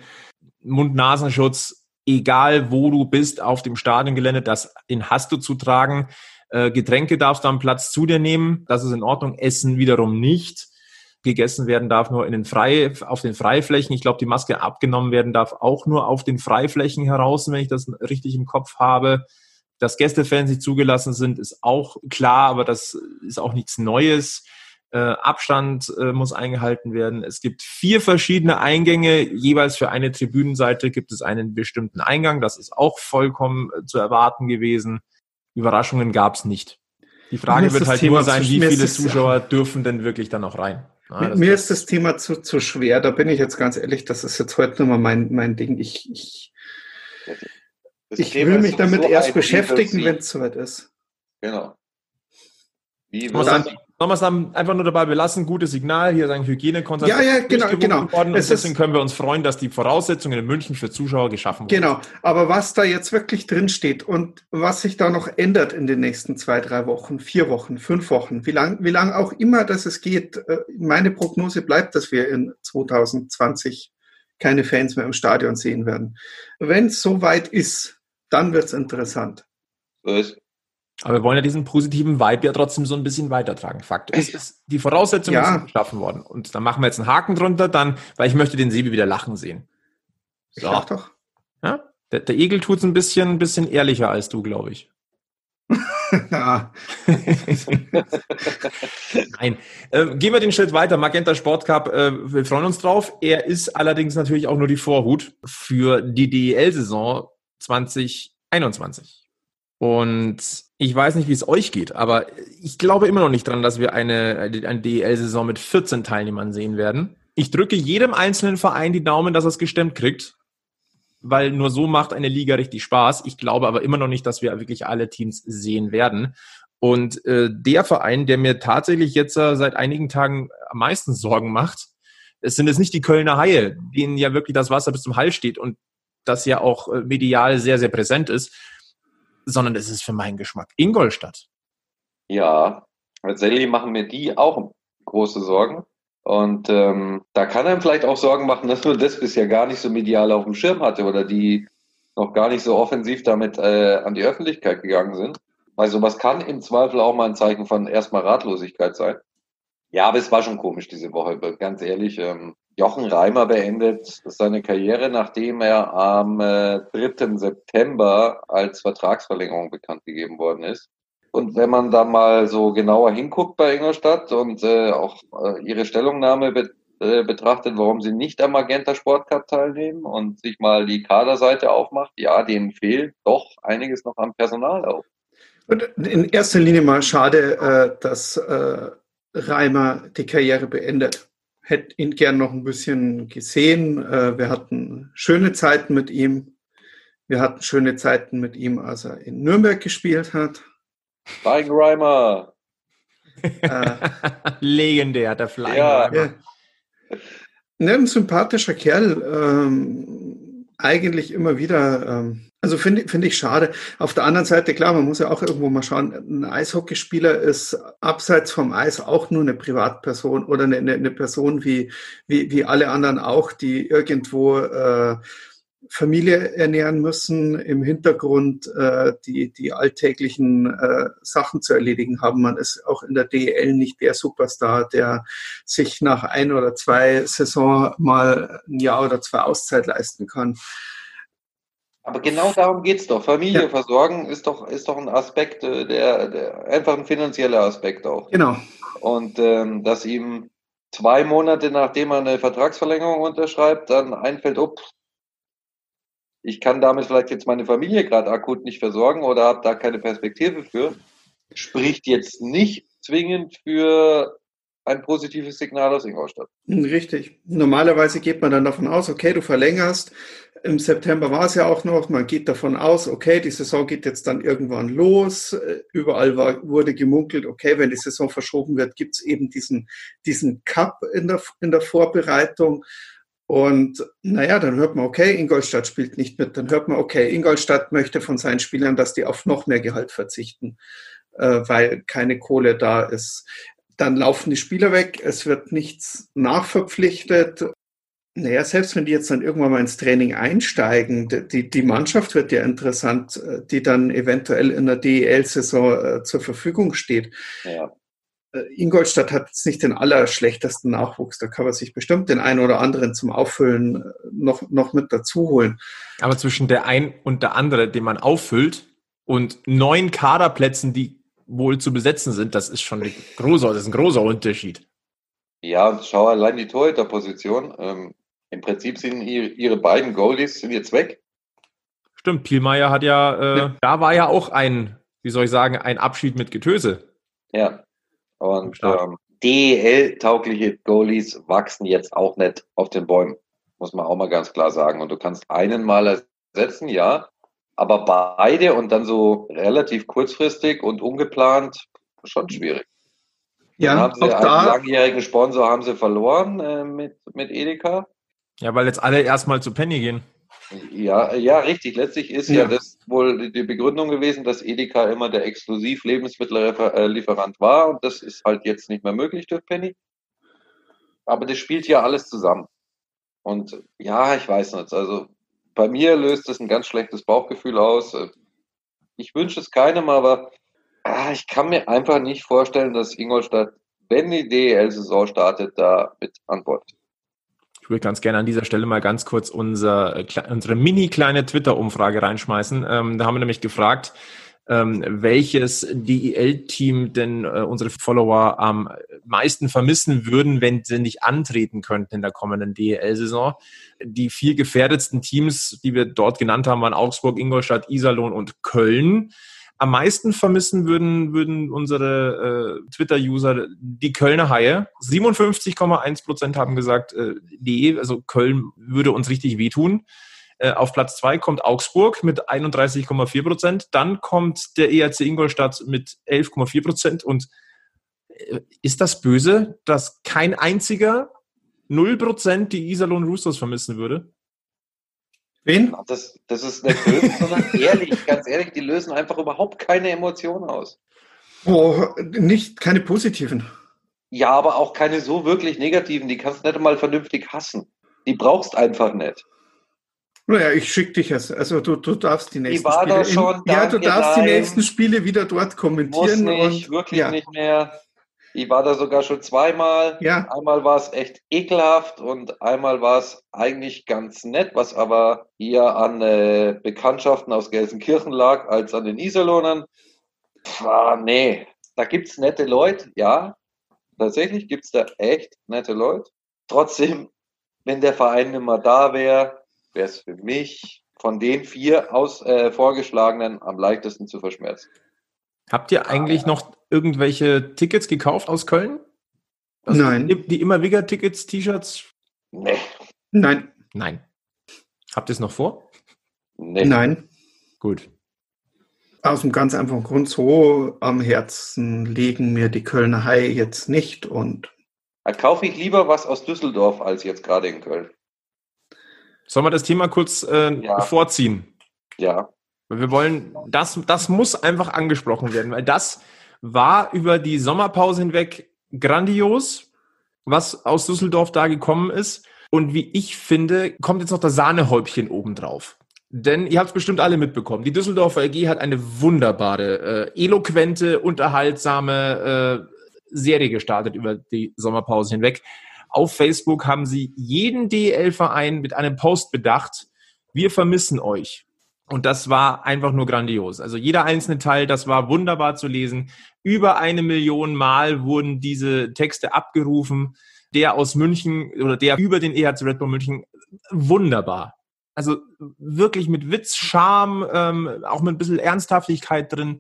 Mund-Nasenschutz, egal wo du bist auf dem Stadiongelände, das den hast du zu tragen. Äh, Getränke darfst du am Platz zu dir nehmen, das ist in Ordnung. Essen wiederum nicht. Gegessen werden darf nur in den Frei, auf den Freiflächen. Ich glaube, die Maske abgenommen werden darf auch nur auf den Freiflächen heraus, wenn ich das richtig im Kopf habe. Dass Gästefans nicht zugelassen sind, ist auch klar, aber das ist auch nichts Neues. Äh, Abstand äh, muss eingehalten werden. Es gibt vier verschiedene Eingänge. Jeweils für eine Tribünenseite gibt es einen bestimmten Eingang. Das ist auch vollkommen äh, zu erwarten gewesen. Überraschungen gab es nicht. Die Frage wird halt Thema nur sein, wie viele Zuschauer dürfen denn wirklich dann noch rein? Ja, mir ist das Thema zu, zu schwer. Da bin ich jetzt ganz ehrlich, das ist jetzt heute nur mal mein, mein Ding. Ich, ich, das ich Thema will mich damit erst beschäftigen, wenn es soweit ist. Genau. Wie es dann einfach nur dabei belassen? Gutes Signal, hier sagen Hygienekonzept. Ja, ja, genau, genau. Worden, und deswegen können wir uns freuen, dass die Voraussetzungen in München für Zuschauer geschaffen wurden. Genau, aber was da jetzt wirklich drin steht und was sich da noch ändert in den nächsten zwei, drei Wochen, vier Wochen, fünf Wochen, wie lang, wie lang auch immer das es geht, äh, meine Prognose bleibt, dass wir in 2020 keine Fans mehr im Stadion sehen werden. Wenn es soweit ist, dann wird es interessant. Was? Aber wir wollen ja diesen positiven Vibe ja trotzdem so ein bisschen weitertragen. Fakt ist, ist die Voraussetzungen ja. sind geschaffen worden. Und da machen wir jetzt einen Haken drunter, dann, weil ich möchte den Sebi wieder lachen sehen. So. Ich lach doch. Ja? Der, der Egel tut es ein bisschen, ein bisschen ehrlicher als du, glaube ich. [laughs] [laughs] Nein. Äh, gehen wir den Schritt weiter. Magenta Sport Cup, äh, wir freuen uns drauf. Er ist allerdings natürlich auch nur die Vorhut für die DEL-Saison 2021. Und ich weiß nicht, wie es euch geht, aber ich glaube immer noch nicht dran, dass wir eine, eine DEL-Saison mit 14 Teilnehmern sehen werden. Ich drücke jedem einzelnen Verein die Daumen, dass er es gestemmt kriegt, weil nur so macht eine Liga richtig Spaß. Ich glaube aber immer noch nicht, dass wir wirklich alle Teams sehen werden. Und äh, der Verein, der mir tatsächlich jetzt äh, seit einigen Tagen am meisten Sorgen macht, es sind jetzt nicht die Kölner Haie, denen ja wirklich das Wasser bis zum Hals steht und das ja auch äh, medial sehr, sehr präsent ist, sondern es ist für meinen Geschmack Ingolstadt. Ja, tatsächlich machen mir die auch große Sorgen. Und ähm, da kann einem vielleicht auch Sorgen machen, dass man das bisher gar nicht so medial auf dem Schirm hatte oder die noch gar nicht so offensiv damit äh, an die Öffentlichkeit gegangen sind. Weil sowas kann im Zweifel auch mal ein Zeichen von erstmal Ratlosigkeit sein. Ja, aber es war schon komisch diese Woche, ganz ehrlich. Ähm, Jochen Reimer beendet seine Karriere, nachdem er am äh, 3. September als Vertragsverlängerung bekannt gegeben worden ist. Und wenn man da mal so genauer hinguckt bei Ingolstadt und äh, auch äh, ihre Stellungnahme be äh, betrachtet, warum sie nicht am Magenta Sportcup teilnehmen und sich mal die Kaderseite aufmacht, ja, denen fehlt doch einiges noch am Personal auch. Und in erster Linie mal schade, äh, dass äh, Reimer die Karriere beendet. Hätte ihn gern noch ein bisschen gesehen. Äh, wir hatten schöne Zeiten mit ihm. Wir hatten schöne Zeiten mit ihm, als er in Nürnberg gespielt hat. Flying Reimer. Äh, [laughs] Legendär, der Flying ja. Reimer. Ja. Ne, ein sympathischer Kerl. Ähm, eigentlich immer wieder ähm, also finde find ich schade. Auf der anderen Seite, klar, man muss ja auch irgendwo mal schauen, ein Eishockeyspieler ist abseits vom Eis auch nur eine Privatperson oder eine, eine Person wie, wie, wie alle anderen auch, die irgendwo äh, Familie ernähren müssen, im Hintergrund äh, die, die alltäglichen äh, Sachen zu erledigen haben. Man ist auch in der DEL nicht der Superstar, der sich nach ein oder zwei Saison mal ein Jahr oder zwei Auszeit leisten kann. Aber genau darum geht's doch. Familie ja. versorgen ist doch, ist doch ein Aspekt, äh, der, der einfach ein finanzieller Aspekt auch. Genau. Und ähm, dass ihm zwei Monate nachdem er eine Vertragsverlängerung unterschreibt, dann einfällt, up, ich kann damit vielleicht jetzt meine Familie gerade akut nicht versorgen oder habe da keine Perspektive für, spricht jetzt nicht zwingend für ein positives Signal aus Ingolstadt. Richtig. Normalerweise geht man dann davon aus, okay, du verlängerst, im September war es ja auch noch, man geht davon aus, okay, die Saison geht jetzt dann irgendwann los. Überall war, wurde gemunkelt, okay, wenn die Saison verschoben wird, gibt es eben diesen, diesen Cup in der, in der Vorbereitung. Und naja, dann hört man, okay, Ingolstadt spielt nicht mit. Dann hört man, okay, Ingolstadt möchte von seinen Spielern, dass die auf noch mehr Gehalt verzichten, äh, weil keine Kohle da ist. Dann laufen die Spieler weg, es wird nichts nachverpflichtet naja, selbst wenn die jetzt dann irgendwann mal ins Training einsteigen, die, die Mannschaft wird ja interessant, äh, die dann eventuell in der DEL-Saison äh, zur Verfügung steht. Ja. Äh, Ingolstadt hat jetzt nicht den allerschlechtesten Nachwuchs. Da kann man sich bestimmt den einen oder anderen zum Auffüllen noch, noch mit dazu holen. Aber zwischen der ein und der andere, den man auffüllt, und neun Kaderplätzen, die wohl zu besetzen sind, das ist schon ein großer, das ist ein großer Unterschied. Ja, und schau allein die Torhüterposition. Ähm, im Prinzip sind ihre, ihre beiden Goalies sind jetzt weg. Stimmt, Pielmeier hat ja, äh, ja, da war ja auch ein, wie soll ich sagen, ein Abschied mit Getöse. Ja. Und ähm, DEL-taugliche Goalies wachsen jetzt auch nicht auf den Bäumen. Muss man auch mal ganz klar sagen. Und du kannst einen mal ersetzen, ja. Aber beide und dann so relativ kurzfristig und ungeplant schon schwierig. Ja, dann haben sie auch einen da, langjährigen Sponsor haben sie verloren äh, mit, mit Edeka. Ja, weil jetzt alle erstmal zu Penny gehen. Ja, ja, richtig. Letztlich ist ja. ja das wohl die Begründung gewesen, dass Edeka immer der exklusiv Lebensmittellieferant war und das ist halt jetzt nicht mehr möglich durch Penny. Aber das spielt ja alles zusammen. Und ja, ich weiß nicht. Also bei mir löst es ein ganz schlechtes Bauchgefühl aus. Ich wünsche es keinem, aber ah, ich kann mir einfach nicht vorstellen, dass Ingolstadt, wenn die DEL-Saison startet, da mit antwortet. Ich würde ganz gerne an dieser Stelle mal ganz kurz unser, äh, unsere mini kleine Twitter-Umfrage reinschmeißen. Ähm, da haben wir nämlich gefragt, ähm, welches DEL-Team denn äh, unsere Follower am meisten vermissen würden, wenn sie nicht antreten könnten in der kommenden DEL-Saison. Die vier gefährdetsten Teams, die wir dort genannt haben, waren Augsburg, Ingolstadt, Iserlohn und Köln am meisten vermissen würden, würden unsere äh, Twitter-User die Kölner Haie. 57,1 Prozent haben gesagt, äh, nee, also Köln würde uns richtig wehtun. Äh, auf Platz zwei kommt Augsburg mit 31,4 Prozent. Dann kommt der ERC Ingolstadt mit 11,4 Prozent. Und äh, ist das böse, dass kein einziger 0 Prozent die Iserlohn Roosters vermissen würde? Wen? Das, das ist nicht böse, [laughs] sondern ehrlich, ganz ehrlich, die lösen einfach überhaupt keine Emotionen aus. Oh, nicht, keine positiven. Ja, aber auch keine so wirklich negativen. Die kannst du nicht mal vernünftig hassen. Die brauchst einfach nicht. Naja, ich schicke dich jetzt. Also du, du darfst die nächsten Spiele. Schon, in, ja, du darfst die nächsten Spiele wieder dort kommentieren. Muss nicht, und, wirklich ja. nicht mehr. Ich war da sogar schon zweimal. Ja. Einmal war es echt ekelhaft und einmal war es eigentlich ganz nett, was aber eher an äh, Bekanntschaften aus Gelsenkirchen lag als an den Iserlohnern. Ah, nee, da gibt's nette Leute, ja. Tatsächlich gibt's da echt nette Leute. Trotzdem, wenn der Verein nicht mehr da wäre, wäre es für mich von den vier aus äh, vorgeschlagenen am leichtesten zu verschmerzen. Habt ihr eigentlich noch irgendwelche Tickets gekauft aus Köln? Also Nein. Die, die immer wieder Tickets, T-Shirts? Nee, Nein, Nein. Habt ihr es noch vor? nee. nein. Gut. Aus einem ganz einfachen Grund, so am Herzen liegen mir die Kölner Haie jetzt nicht und Da kaufe ich lieber was aus Düsseldorf als jetzt gerade in Köln. Sollen wir das Thema kurz äh, Ja. vorziehen? Ja, Wir wollen, das, das muss einfach angesprochen werden, weil das war über die Sommerpause hinweg grandios, was aus Düsseldorf da gekommen ist. Und wie ich finde, kommt jetzt noch das Sahnehäubchen obendrauf. Denn ihr habt es bestimmt alle mitbekommen. Die Düsseldorfer AG hat eine wunderbare, äh, eloquente, unterhaltsame äh, Serie gestartet über die Sommerpause hinweg. Auf Facebook haben sie jeden DEL-Verein mit einem Post bedacht. Wir vermissen euch. Und das war einfach nur grandios. Also jeder einzelne Teil, das war wunderbar zu lesen. Über eine Million Mal wurden diese Texte abgerufen. Der aus München oder der über den EHC Red Bull München, wunderbar. Also wirklich mit Witz, Charme, ähm, auch mit ein bisschen Ernsthaftigkeit drin.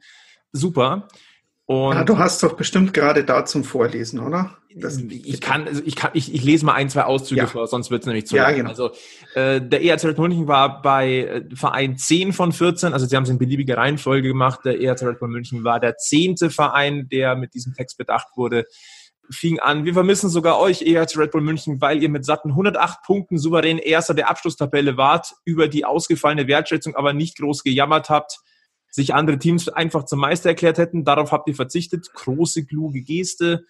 Super. Und ja, du hast doch bestimmt gerade da zum Vorlesen, oder? Das- ich kann, also ich kann, ich, ich lese mal ein, zwei Auszüge Ja. vor, sonst wird es nämlich zu Ja, lang. genau. Also äh, der ERZ Bull München war bei äh, Verein 10 von 14, also sie haben es in beliebiger Reihenfolge gemacht. Der ERZ Red Bull München war der zehnte Verein, der mit diesem Text bedacht wurde. Fing an, wir vermissen sogar euch, ERZ Red Bull München, weil ihr mit satten 108 Punkten souverän Erster der Abschlusstabelle wart, über die ausgefallene Wertschätzung aber nicht groß gejammert habt sich andere Teams einfach zum Meister erklärt hätten. Darauf habt ihr verzichtet. Große, kluge Geste.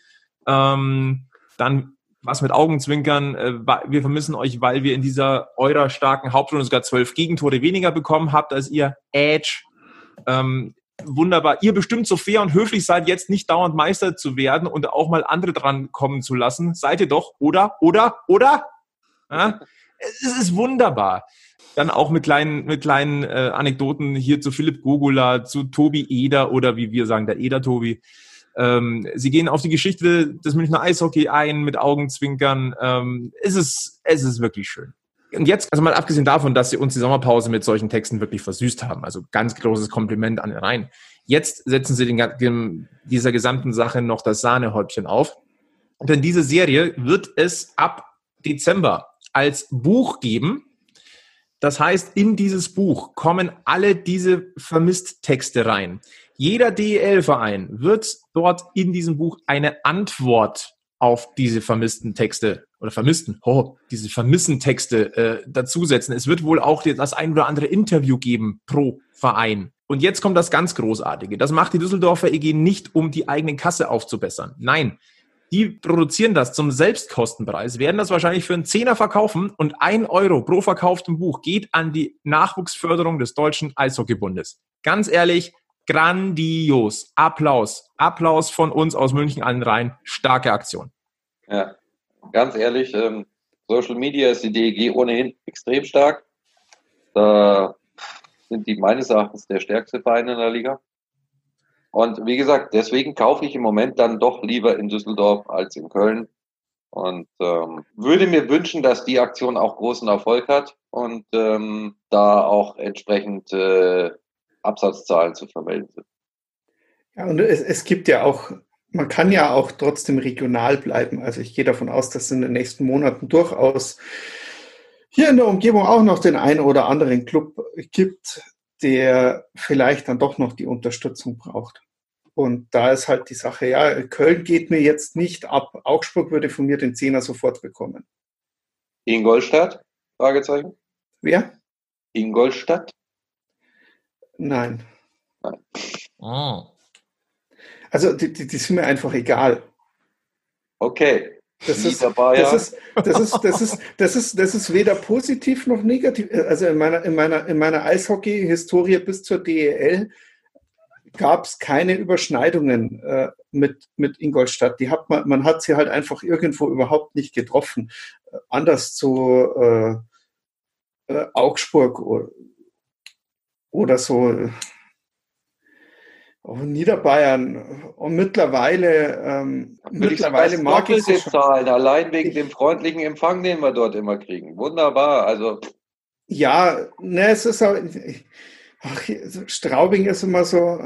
Ähm, dann was mit Augenzwinkern. Äh, wir vermissen euch, weil wir in dieser eurer starken Hauptrunde sogar zwölf Gegentore weniger bekommen habt als ihr. Edge. Ähm, wunderbar. Ihr bestimmt so fair und höflich seid, jetzt nicht dauernd Meister zu werden und auch mal andere dran kommen zu lassen. Seid ihr doch, oder? Oder? Oder? Ja? Es ist wunderbar. Dann auch mit kleinen, mit kleinen äh, Anekdoten hier zu Philipp Gogula, zu Tobi Eder oder wie wir sagen, der Eder-Tobi. Ähm, sie gehen auf die Geschichte des Münchner Eishockey ein mit Augenzwinkern. Ähm, es, ist, es ist wirklich schön. Und jetzt, also mal abgesehen davon, dass sie uns die Sommerpause mit solchen Texten wirklich versüßt haben, also ganz großes Kompliment an den Rhein. Jetzt setzen sie den, dem, dieser gesamten Sache noch das Sahnehäubchen auf. Denn diese Serie wird es ab Dezember als Buch geben. Das heißt, in dieses Buch kommen alle diese Vermisst-Texte rein. Jeder DEL-Verein wird dort in diesem Buch eine Antwort auf diese vermissten Texte oder vermissten, oh, diese vermissen Texte äh, dazusetzen. Es wird wohl auch das ein oder andere Interview geben pro Verein. Und jetzt kommt das ganz Großartige. Das macht die Düsseldorfer EG nicht, um die eigene Kasse aufzubessern. Nein, die produzieren das zum Selbstkostenpreis, werden das wahrscheinlich für einen Zehner verkaufen und ein Euro pro verkauftem Buch geht an die Nachwuchsförderung des Deutschen Eishockeybundes. Ganz ehrlich, grandios. Applaus. Applaus von uns aus München allen rein. Starke Aktion. Ja, ganz ehrlich, ähm, Social Media ist die DEG ohnehin extrem stark. Da sind die meines Erachtens der stärkste Verein in der Liga. Und wie gesagt, deswegen kaufe ich im Moment dann doch lieber in Düsseldorf als in Köln. Und ähm, würde mir wünschen, dass die Aktion auch großen Erfolg hat und ähm, da auch entsprechend äh, Absatzzahlen zu vermelden sind. Ja, und es, es gibt ja auch, man kann ja auch trotzdem regional bleiben. Also ich gehe davon aus, dass es in den nächsten Monaten durchaus hier in der Umgebung auch noch den einen oder anderen Club gibt, der vielleicht dann doch noch die Unterstützung braucht. Und da ist halt die Sache, ja, Köln geht mir jetzt nicht ab. Augsburg würde von mir den Zehner sofort bekommen. Ingolstadt? Fragezeichen. Wer? Ingolstadt? Nein. Also die, die, die sind mir einfach egal. Okay. Das ist, das ist, das ist, das ist, das ist, das ist weder positiv noch negativ. Also in meiner, in meiner, in meiner Eishockey-Historie bis zur DEL gab es keine Überschneidungen äh, mit, mit Ingolstadt. Die hat man, man hat sie halt einfach irgendwo überhaupt nicht getroffen. Äh, anders zu äh, äh, Augsburg oder, oder so. Auch Niederbayern. Und mittlerweile, ähm, mittlerweile mag ich sie zahlen, allein wegen dem freundlichen Empfang, den wir dort immer kriegen. Wunderbar. Also ja, ne, es ist auch, ach, Straubing ist immer so,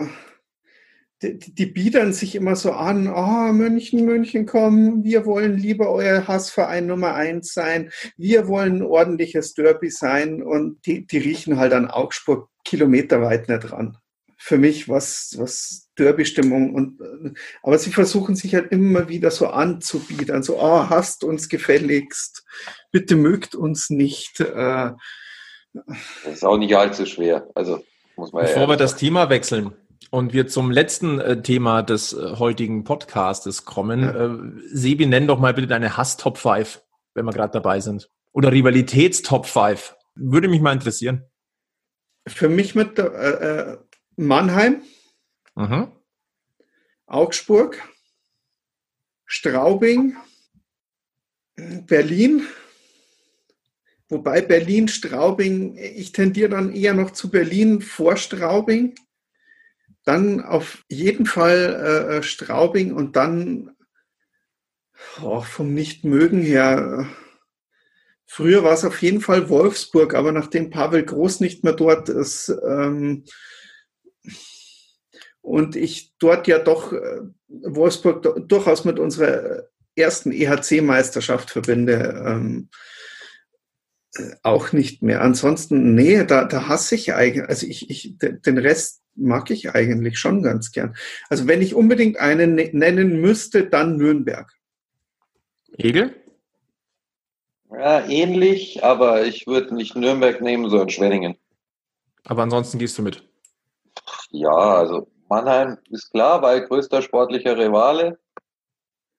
die, die, biedern sich immer so an, oh, München, München, komm, wir wollen lieber euer Hassverein Nummer eins sein, wir wollen ein ordentliches Derby sein und die, die riechen halt an Augsburg kilometerweit nicht dran. Für mich was, was Derby-Stimmung und, aber sie versuchen sich halt immer wieder so anzubiedern, so, oh, hasst uns gefälligst, bitte mögt uns nicht, äh, das ist auch nicht allzu schwer. Also muss man Bevor ja wir das Thema wechseln und wir zum letzten äh, Thema des äh, heutigen Podcastes kommen, ja. äh, Sebi, nenn doch mal bitte deine Hass-Top 5, wenn wir gerade dabei sind. Oder Rivalitäts-Top 5. Würde mich mal interessieren. Für mich mit äh, äh, Mannheim, mhm. Augsburg, Straubing, Berlin Wobei Berlin, Straubing, ich tendiere dann eher noch zu Berlin vor Straubing. Dann auf jeden Fall äh, äh Straubing und dann oh, vom Nichtmögen her. Früher war es auf jeden Fall Wolfsburg, aber nachdem Pavel Groß nicht mehr dort ist ähm, und ich dort ja doch äh, Wolfsburg durchaus mit unserer ersten EHC-Meisterschaft verbinde, ähm, auch nicht mehr. Ansonsten, nee, da, da hasse ich eigentlich, also ich, ich, den Rest mag ich eigentlich schon ganz gern. Also wenn ich unbedingt einen ne-, nennen müsste, dann Nürnberg. Egel? Ja, ähnlich, aber ich würde nicht Nürnberg nehmen, sondern Schwenningen. Aber ansonsten gehst du mit? Ja, also Mannheim ist klar, weil größter sportlicher Rivale.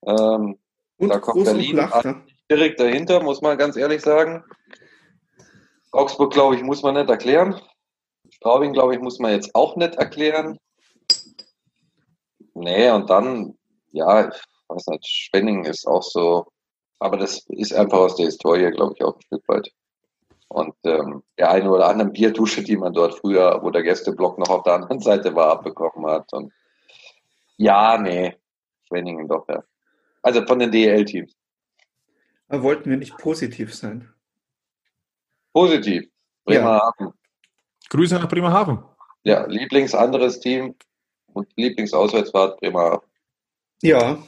Ähm, da kommt Berlin direkt dahinter, muss man ganz ehrlich sagen. Augsburg, glaube ich, muss man nicht erklären. Straubing, glaube ich, muss man jetzt auch nicht erklären. Nee, und dann, ja, ich weiß nicht, Spenning ist auch so, aber das ist einfach aus der Historie, glaube ich, auch ein Stück weit. Und ähm, der eine oder andere Bierdusche, die man dort früher, wo der Gästeblock noch auf der anderen Seite war, abbekommen hat. Und ja, nee, Schwenningen doch, ja. Also von den DL-Teams. Wollten wir nicht positiv sein? Positiv. Bremerhaven. Ja. Grüße nach Bremerhaven. Ja, Lieblings anderes Team und Lieblingsauswärtsfahrt Bremerhaven. Ja,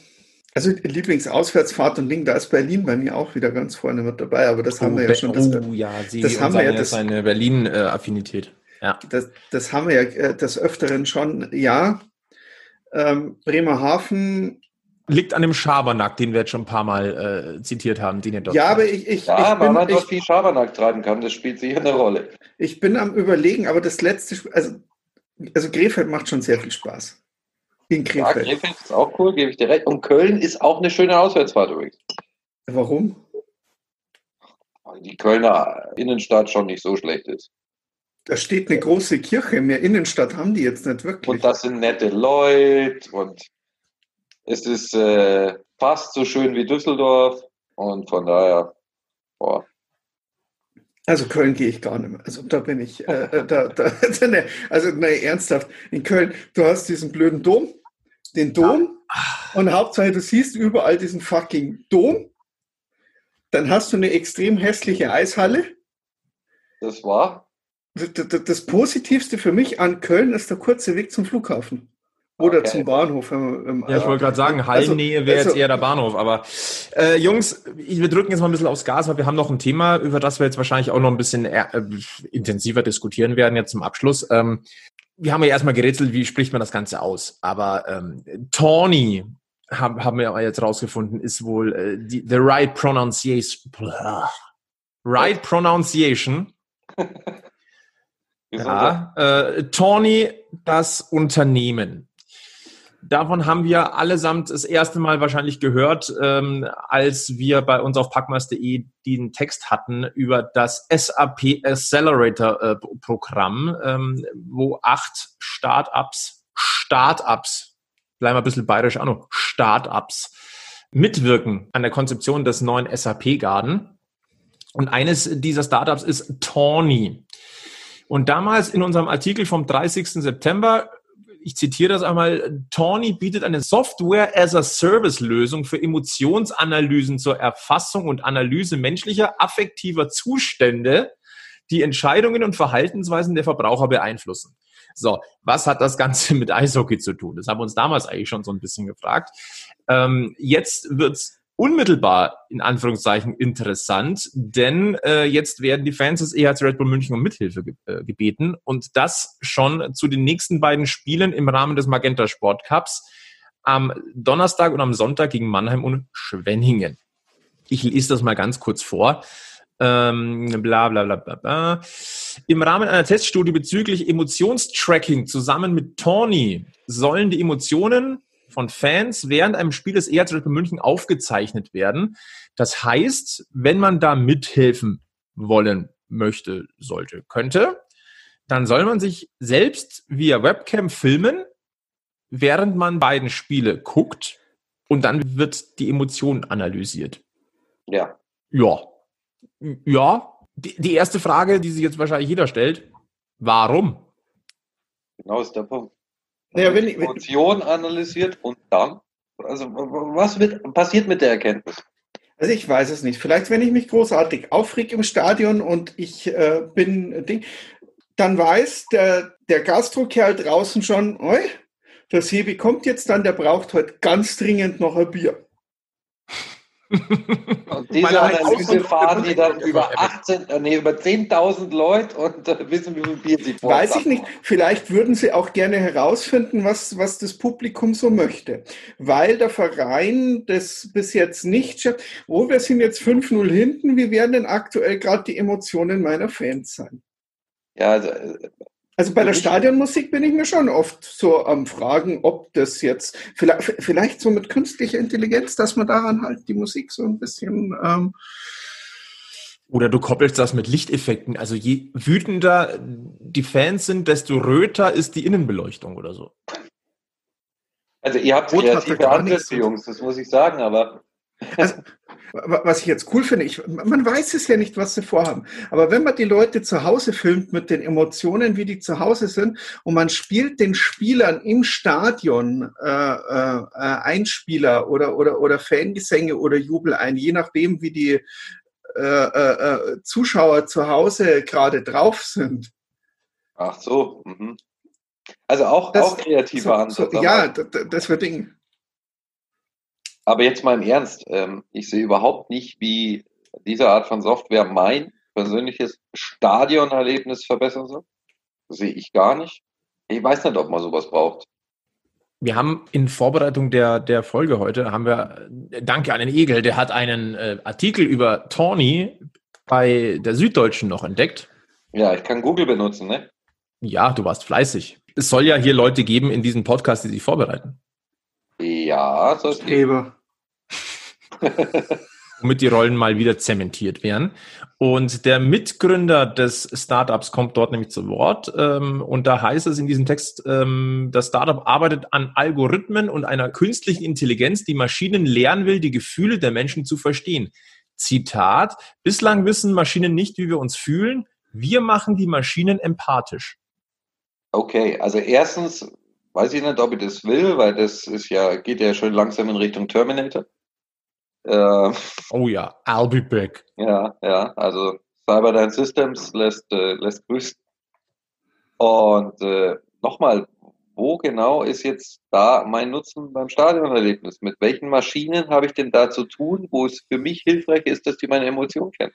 also Lieblingsauswärtsfahrt und Ding, da ist Berlin bei mir auch wieder ganz vorne mit dabei, aber das oh, haben wir ja schon. Das, oh ja, Sie das haben wir ja das, eine Berlin-Affinität. Ja. Das, das haben wir ja äh, des Öfteren schon. Ja, ähm, Bremerhaven liegt an dem Schabernack, den wir jetzt schon ein paar Mal äh, zitiert haben, den ihr dort. Ja, aber ich, ich, ja, ich weil man dort viel Schabernack treiben kann, das spielt sicher eine Rolle. Ich bin am überlegen, aber das letzte, also, also Krefeld macht schon sehr viel Spaß. In Krefeld. Ja, Krefeld ist auch cool, gebe ich dir recht. Und Köln ist auch eine schöne Auswärtsfahrt übrigens. Warum? Weil die Kölner Innenstadt schon nicht so schlecht ist. Da steht eine große Kirche, mehr Innenstadt haben die jetzt nicht wirklich. Und das sind nette Leute und es ist äh, fast so schön wie Düsseldorf und von daher, boah. Also Köln gehe ich gar nicht mehr. Also da bin ich, äh, äh da, da, [laughs] ne, also ne, ernsthaft, in Köln, du hast diesen blöden Dom, den Dom und Hauptsache du siehst überall diesen fucking Dom. Dann hast du eine extrem hässliche Eishalle. Das war? Das, das, das Positivste für mich an Köln ist der kurze Weg zum Flughafen. Oder okay. zum Bahnhof. Im, ja, ich wollte gerade sagen, Hallennähe also, wäre also, jetzt eher der Bahnhof. Aber äh, Jungs, wir drücken jetzt mal ein bisschen aufs Gas, weil wir haben noch ein Thema, über das wir jetzt wahrscheinlich auch noch ein bisschen äh, intensiver diskutieren werden jetzt zum Abschluss. Ähm, wir haben ja erstmal gerätselt, wie spricht man das Ganze aus. Aber ähm, Tawny, haben, haben wir jetzt rausgefunden, ist wohl äh, die, the right pronunciation. Right pronunciation. [laughs] ja, äh, Tawny, das Unternehmen. Davon haben wir allesamt das erste Mal wahrscheinlich gehört, ähm, als wir bei uns auf packmas.de den Text hatten über das SAP Accelerator äh, Programm, ähm, wo acht Startups Startups, bleiben wir ein bisschen bayerisch an, Startups mitwirken an der Konzeption des neuen SAP-Garden. Und eines dieser Startups ist Tawny. Und damals in unserem Artikel vom 30. September, ich zitiere das einmal, Tawny bietet eine Software-as-a-Service-Lösung für Emotionsanalysen zur Erfassung und Analyse menschlicher affektiver Zustände, die Entscheidungen und Verhaltensweisen der Verbraucher beeinflussen. So, was hat das Ganze [laughs] mit Eishockey zu tun? Das haben wir uns damals eigentlich schon so ein bisschen gefragt. Ähm, jetzt wird's unmittelbar in Anführungszeichen interessant, denn äh, jetzt werden die Fans des EHC Red Bull München um Mithilfe ge äh, gebeten und das schon zu den nächsten beiden Spielen im Rahmen des Magenta Sport Cups am Donnerstag und am Sonntag gegen Mannheim und Schwenningen. Ich lese das mal ganz kurz vor. Ähm, bla, bla, bla, bla, bla. Im Rahmen einer Teststudie bezüglich Emotionstracking zusammen mit Tawny sollen die Emotionen von Fans während einem Spiel des ERZ München aufgezeichnet werden. Das heißt, wenn man da mithelfen wollen möchte, sollte, könnte, dann soll man sich selbst via Webcam filmen, während man beiden Spiele guckt und dann wird die Emotion analysiert. Ja. Ja. Ja. Die, die erste Frage, die sich jetzt wahrscheinlich jeder stellt, warum? Genau ist der Punkt. Naja, wenn ich, wenn, Emotion analysiert und dann, also was wird, passiert mit der Erkenntnis? also ich weiß es nicht. Vielleicht, wenn ich mich großartig aufreg im Stadion und ich äh, bin Ding, dann weiß der, der Gastrokerl draußen schon, oi, der Sebi kommt jetzt dann, der braucht heute ganz dringend noch ein Bier. Und diese halt Analyse fahren die dann über 18, äh, nee, über 10.000 Leute und äh, wissen, wie viel Bier sie vor Weiß ich nicht. Vielleicht würden sie auch gerne herausfinden, was, was das Publikum so möchte. Weil der Verein das bis jetzt nicht schafft. Oh, wir sind jetzt 5-0 hinten. Wie werden denn aktuell gerade die Emotionen meiner Fans sein? Ja, also, äh, Also bei der Stadionmusik bin ich mir schon oft so am Fragen, ob das jetzt vielleicht, vielleicht so mit künstlicher Intelligenz, dass man daran halt die Musik so ein bisschen ähm, Oder du koppelst das mit Lichteffekten. Also je wütender die Fans sind, desto röter ist die Innenbeleuchtung oder so. also ihr habt kreative Ansätze, Jungs, das muss ich sagen, aber Wa- Was ich jetzt cool finde, ich, man weiß es ja nicht, was sie vorhaben. Aber wenn man die Leute zu Hause filmt mit den Emotionen, wie die zu Hause sind, und man spielt den Spielern im Stadion äh, äh, äh, Einspieler oder, oder, oder Fangesänge oder Jubel ein, je nachdem, wie die äh, äh, äh, Zuschauer zu Hause gerade drauf sind. ach so. Mhm. Also auch, Das- auch kreativer So, Ansatz. so, ja, d- d- das wird Ding. Aber jetzt mal im Ernst, ähm, ich sehe überhaupt nicht, wie diese Art von Software mein persönliches Stadionerlebnis verbessern soll. Sehe ich gar nicht. Ich weiß nicht, ob man sowas braucht. Wir haben in Vorbereitung der, der Folge heute, haben wir, danke an den Egel, der hat einen äh, Artikel über Tawny bei der Süddeutschen noch entdeckt. Ja, ich kann Google benutzen, ne? Ja, du warst fleißig. Es soll ja hier Leute geben in diesem Podcast, die sich vorbereiten, Ja, so ist Eber. womit [laughs] die Rollen mal wieder zementiert werden. Und der Mitgründer des Startups kommt dort nämlich zu Wort. Ähm, und da heißt es in diesem Text, ähm, das Startup arbeitet an Algorithmen und einer künstlichen Intelligenz, die Maschinen lernen will, die Gefühle der Menschen zu verstehen. Zitat, bislang wissen Maschinen nicht, wie wir uns fühlen. Wir machen die Maschinen empathisch. Okay, also erstens weiß ich nicht, ob ich das will, weil das ist ja, geht ja schon langsam in Richtung Terminator. Äh, Oh ja, I'll be back. ja, ja, also Cyberdyne Systems lässt, äh, lässt grüßen. Und äh, nochmal, wo genau ist jetzt da mein Nutzen beim Stadionerlebnis? Mit welchen Maschinen habe ich denn da zu tun, wo es für mich hilfreich ist, dass die meine Emotionen kennen?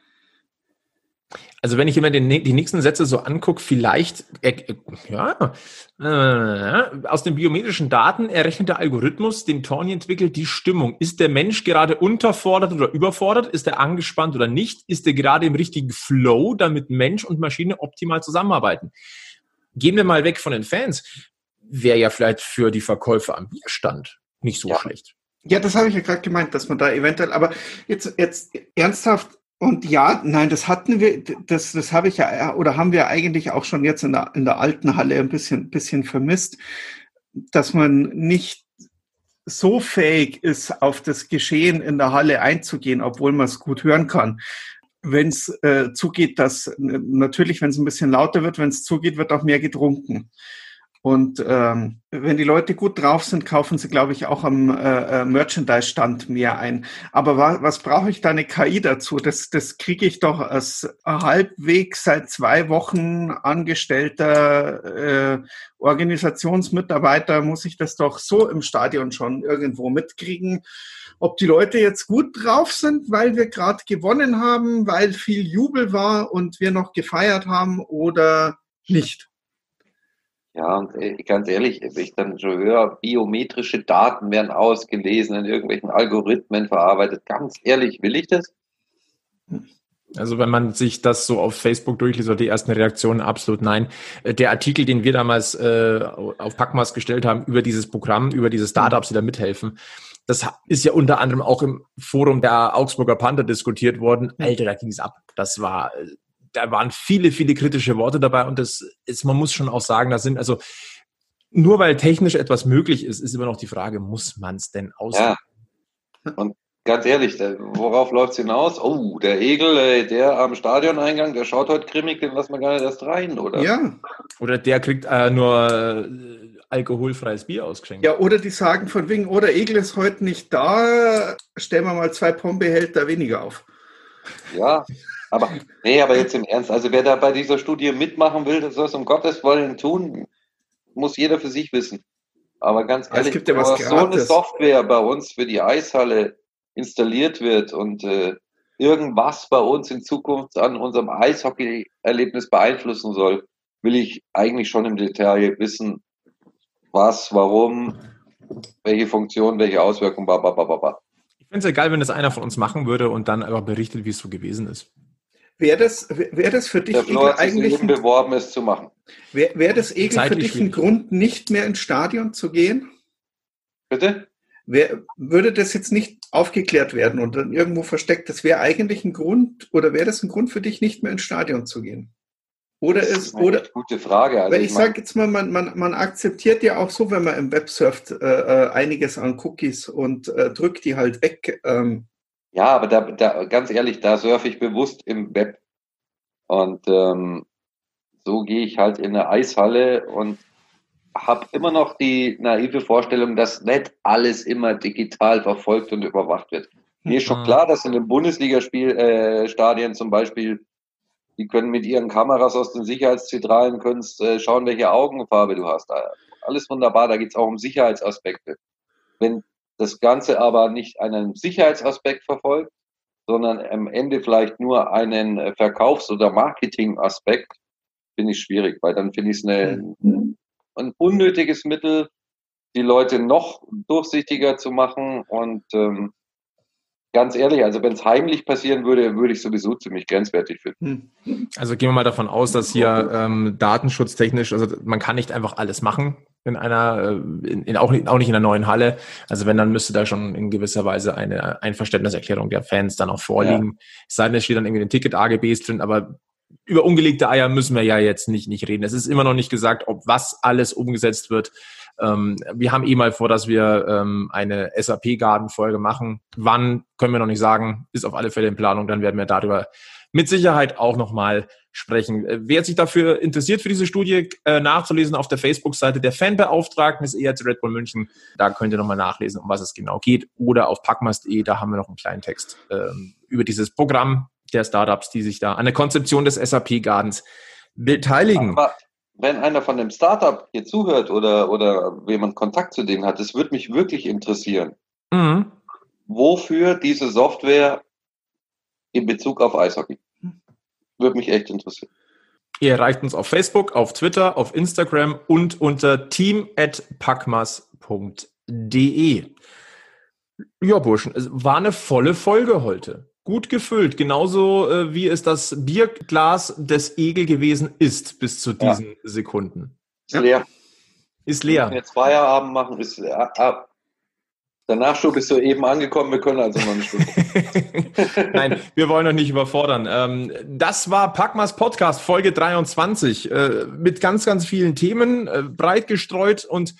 Also wenn ich immer den, die nächsten Sätze so angucke, vielleicht, äh, ja, äh, aus den biometrischen Daten errechnet der Algorithmus, den Tawny entwickelt, die Stimmung. Ist der Mensch gerade unterfordert oder überfordert? Ist er angespannt oder nicht? Ist er gerade im richtigen Flow, damit Mensch und Maschine optimal zusammenarbeiten? Gehen wir mal weg von den Fans. Wäre ja vielleicht für die Verkäufer am Bierstand nicht so Ja. schlecht. Ja, das habe ich ja gerade gemeint, dass man da eventuell, aber jetzt, jetzt ernsthaft und ja, nein, das hatten wir, das, das habe ich ja, oder haben wir eigentlich auch schon jetzt in der, in der alten Halle ein bisschen, bisschen vermisst. dass man nicht so fähig ist, auf das Geschehen in der Halle einzugehen, obwohl man es gut hören kann. Wenn es äh, zugeht, dass natürlich, wenn es ein bisschen lauter wird, wenn es zugeht, wird auch mehr getrunken. Und ähm, wenn die Leute gut drauf sind, kaufen sie, glaube ich, auch am äh, äh Merchandise-Stand mehr ein. Aber wa was brauche ich da eine KI dazu? Das, das kriege ich doch als halbwegs seit zwei Wochen angestellter äh, Organisationsmitarbeiter, muss ich das doch so im Stadion schon irgendwo mitkriegen. Ob die Leute jetzt gut drauf sind, weil wir gerade gewonnen haben, weil viel Jubel war und wir noch gefeiert haben oder nicht. Ja, und äh, ganz ehrlich, wenn ich dann schon höre, biometrische Daten werden ausgelesen, in irgendwelchen Algorithmen verarbeitet. Ganz ehrlich, will ich das? Also wenn man sich das so auf Facebook durchliest, oder die ersten Reaktionen, absolut nein. Äh, der Artikel, den wir damals äh, auf Packmas gestellt haben über dieses Programm, über diese Startups, die da mithelfen, das ist ja unter anderem auch im Forum der Augsburger Panther diskutiert worden. Alter, da ging es ab. Das war äh, da waren viele, viele kritische Worte dabei und das ist, man muss schon auch sagen, da sind also nur weil technisch etwas möglich ist, ist immer noch die Frage, muss man es denn aus? Ja. Und ganz ehrlich, worauf läuft es hinaus? Oh, der Egel, der am Stadioneingang, der schaut heute grimmig, den lassen wir gar nicht erst rein, oder? Ja. Oder der kriegt äh, nur äh, alkoholfreies Bier ausgeschenkt. Ja, oder die sagen von wegen, oder Egel ist heute nicht da, stellen wir mal zwei Pombehälter weniger auf. Ja, aber, nee, aber jetzt im Ernst, also wer da bei dieser Studie mitmachen will, das soll es um Gottes Willen tun, muss jeder für sich wissen. Aber ganz ehrlich, es ja so eine Software bei uns für die Eishalle installiert wird und äh, irgendwas bei uns in Zukunft an unserem Eishockey-Erlebnis beeinflussen soll, will ich eigentlich schon im Detail wissen, was, warum, welche Funktion, welche bla, bla. Ich finde es egal, wenn das einer von uns machen würde und dann einfach berichtet, wie es so gewesen ist. Wäre das, wär das für dich Der Egel eigentlich ein, beworben, es zu machen. Wäre wär das Egel für dich ein Grund, nicht mehr ins Stadion zu gehen? Bitte? Wär, würde das jetzt nicht aufgeklärt werden und dann irgendwo versteckt, das wäre eigentlich ein Grund oder wäre das ein Grund für dich, nicht mehr ins Stadion zu gehen? Oder das ist oder gute Frage. Also weil ich, ich sage jetzt mal, man, man, man akzeptiert ja auch so, wenn man im Web surft, äh, äh einiges an Cookies und äh, drückt die halt weg. Ähm, ja, aber da, da, ganz ehrlich, da surfe ich bewusst im Web. Und ähm, so gehe ich halt in eine Eishalle und habe immer noch die naive Vorstellung, dass nicht alles immer digital verfolgt und überwacht wird. Mir ist schon mhm. klar, dass in den Bundesligaspielstadien äh, zum Beispiel, die können mit ihren Kameras aus den Sicherheitszentralen können, äh, schauen, welche Augenfarbe du hast. Alles wunderbar, da geht es auch um Sicherheitsaspekte. Wenn das Ganze aber nicht einen Sicherheitsaspekt verfolgt, sondern am Ende vielleicht nur einen äh, Verkaufs- oder Marketingaspekt, finde ich schwierig, weil dann finde ich es eine, ein unnötiges Mittel, die Leute noch durchsichtiger zu machen und ähm, ganz ehrlich, also wenn es heimlich passieren würde, würde ich sowieso ziemlich grenzwertig finden. Hm. Also gehen wir mal davon aus, dass hier ähm, datenschutztechnisch, also man kann nicht einfach alles machen in einer, äh, in, in, auch, auch nicht in einer neuen Halle. Also wenn, dann müsste da schon in gewisser Weise eine Einverständniserklärung der Fans dann auch vorliegen. Ja. Es sei denn, es steht dann irgendwie ein Ticket-AGBs drin, aber über ungelegte Eier müssen wir ja jetzt nicht, nicht reden. Es ist immer noch nicht gesagt, ob was alles umgesetzt wird. Ähm, wir haben eh mal vor, dass wir ähm, eine SAP-Garden-Folge machen. Wann, können wir noch nicht sagen, ist auf alle Fälle in Planung. Dann werden wir darüber mit Sicherheit auch nochmal sprechen. Äh, wer sich dafür interessiert, für diese Studie äh, nachzulesen, auf der Facebook-Seite der Fanbeauftragten ist eher zu Red Bull München. Da könnt ihr nochmal nachlesen, um was es genau geht. Oder auf packmas.de, da haben wir noch einen kleinen Text ähm, über dieses Programm der Startups, die sich da an der Konzeption des SAP-Gardens beteiligen. Aber wenn einer von dem Startup hier zuhört oder, oder jemand Kontakt zu denen hat, das würde mich wirklich interessieren. Mhm. Wofür diese Software in Bezug auf Eishockey? Würde mich echt interessieren. Ihr erreicht uns auf Facebook, auf Twitter, auf Instagram und unter team.packmas.de. Ja, Burschen, es war eine volle Folge heute. Gut gefüllt, genauso äh, wie es das Bierglas des Egel gewesen ist bis zu diesen ja. Sekunden. Ist leer. Ist leer. Jetzt Feierabend machen, ist leer. Der Nachschub ist soeben angekommen, wir können also noch eine Stunde. [laughs] Nein, wir wollen euch nicht überfordern. Ähm, das war Packmas Podcast, Folge 23, äh, mit ganz, ganz vielen Themen, äh, breit gestreut und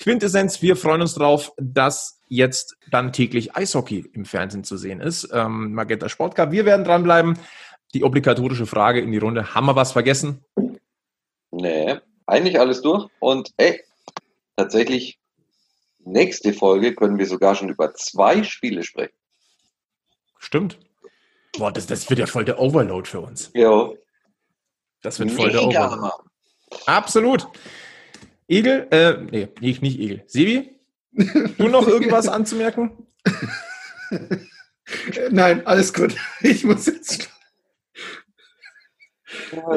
Quintessenz, wir freuen uns drauf, dass jetzt dann täglich Eishockey im Fernsehen zu sehen ist. Ähm, Magenta Sport Cup. Wir werden dranbleiben. Die obligatorische Frage in die Runde. Haben wir was vergessen? Nee, eigentlich alles durch. Und ey, tatsächlich, nächste Folge können wir sogar schon über zwei Spiele sprechen. Stimmt. Boah, das, das wird ja voll der Overload für uns. Ja. Das wird voll der Overload. Absolut. Egel, äh, nee, nicht, nicht Egel. Sebi, du noch irgendwas [laughs] anzumerken? Nein, alles gut. Ich muss jetzt,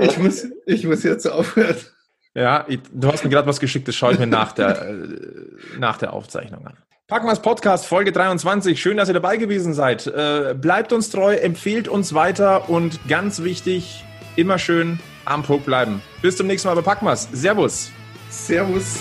ich muss, ich muss jetzt aufhören. Ja, ich, du hast mir gerade was geschickt, das schaue ich mir nach der, [laughs] äh, nach der Aufzeichnung an. Packmas Podcast, Folge 23. Schön, dass ihr dabei gewesen seid. Äh, bleibt uns treu, empfehlt uns weiter und ganz wichtig, immer schön am Puck bleiben. Bis zum nächsten Mal bei Packmas. Servus. Servus.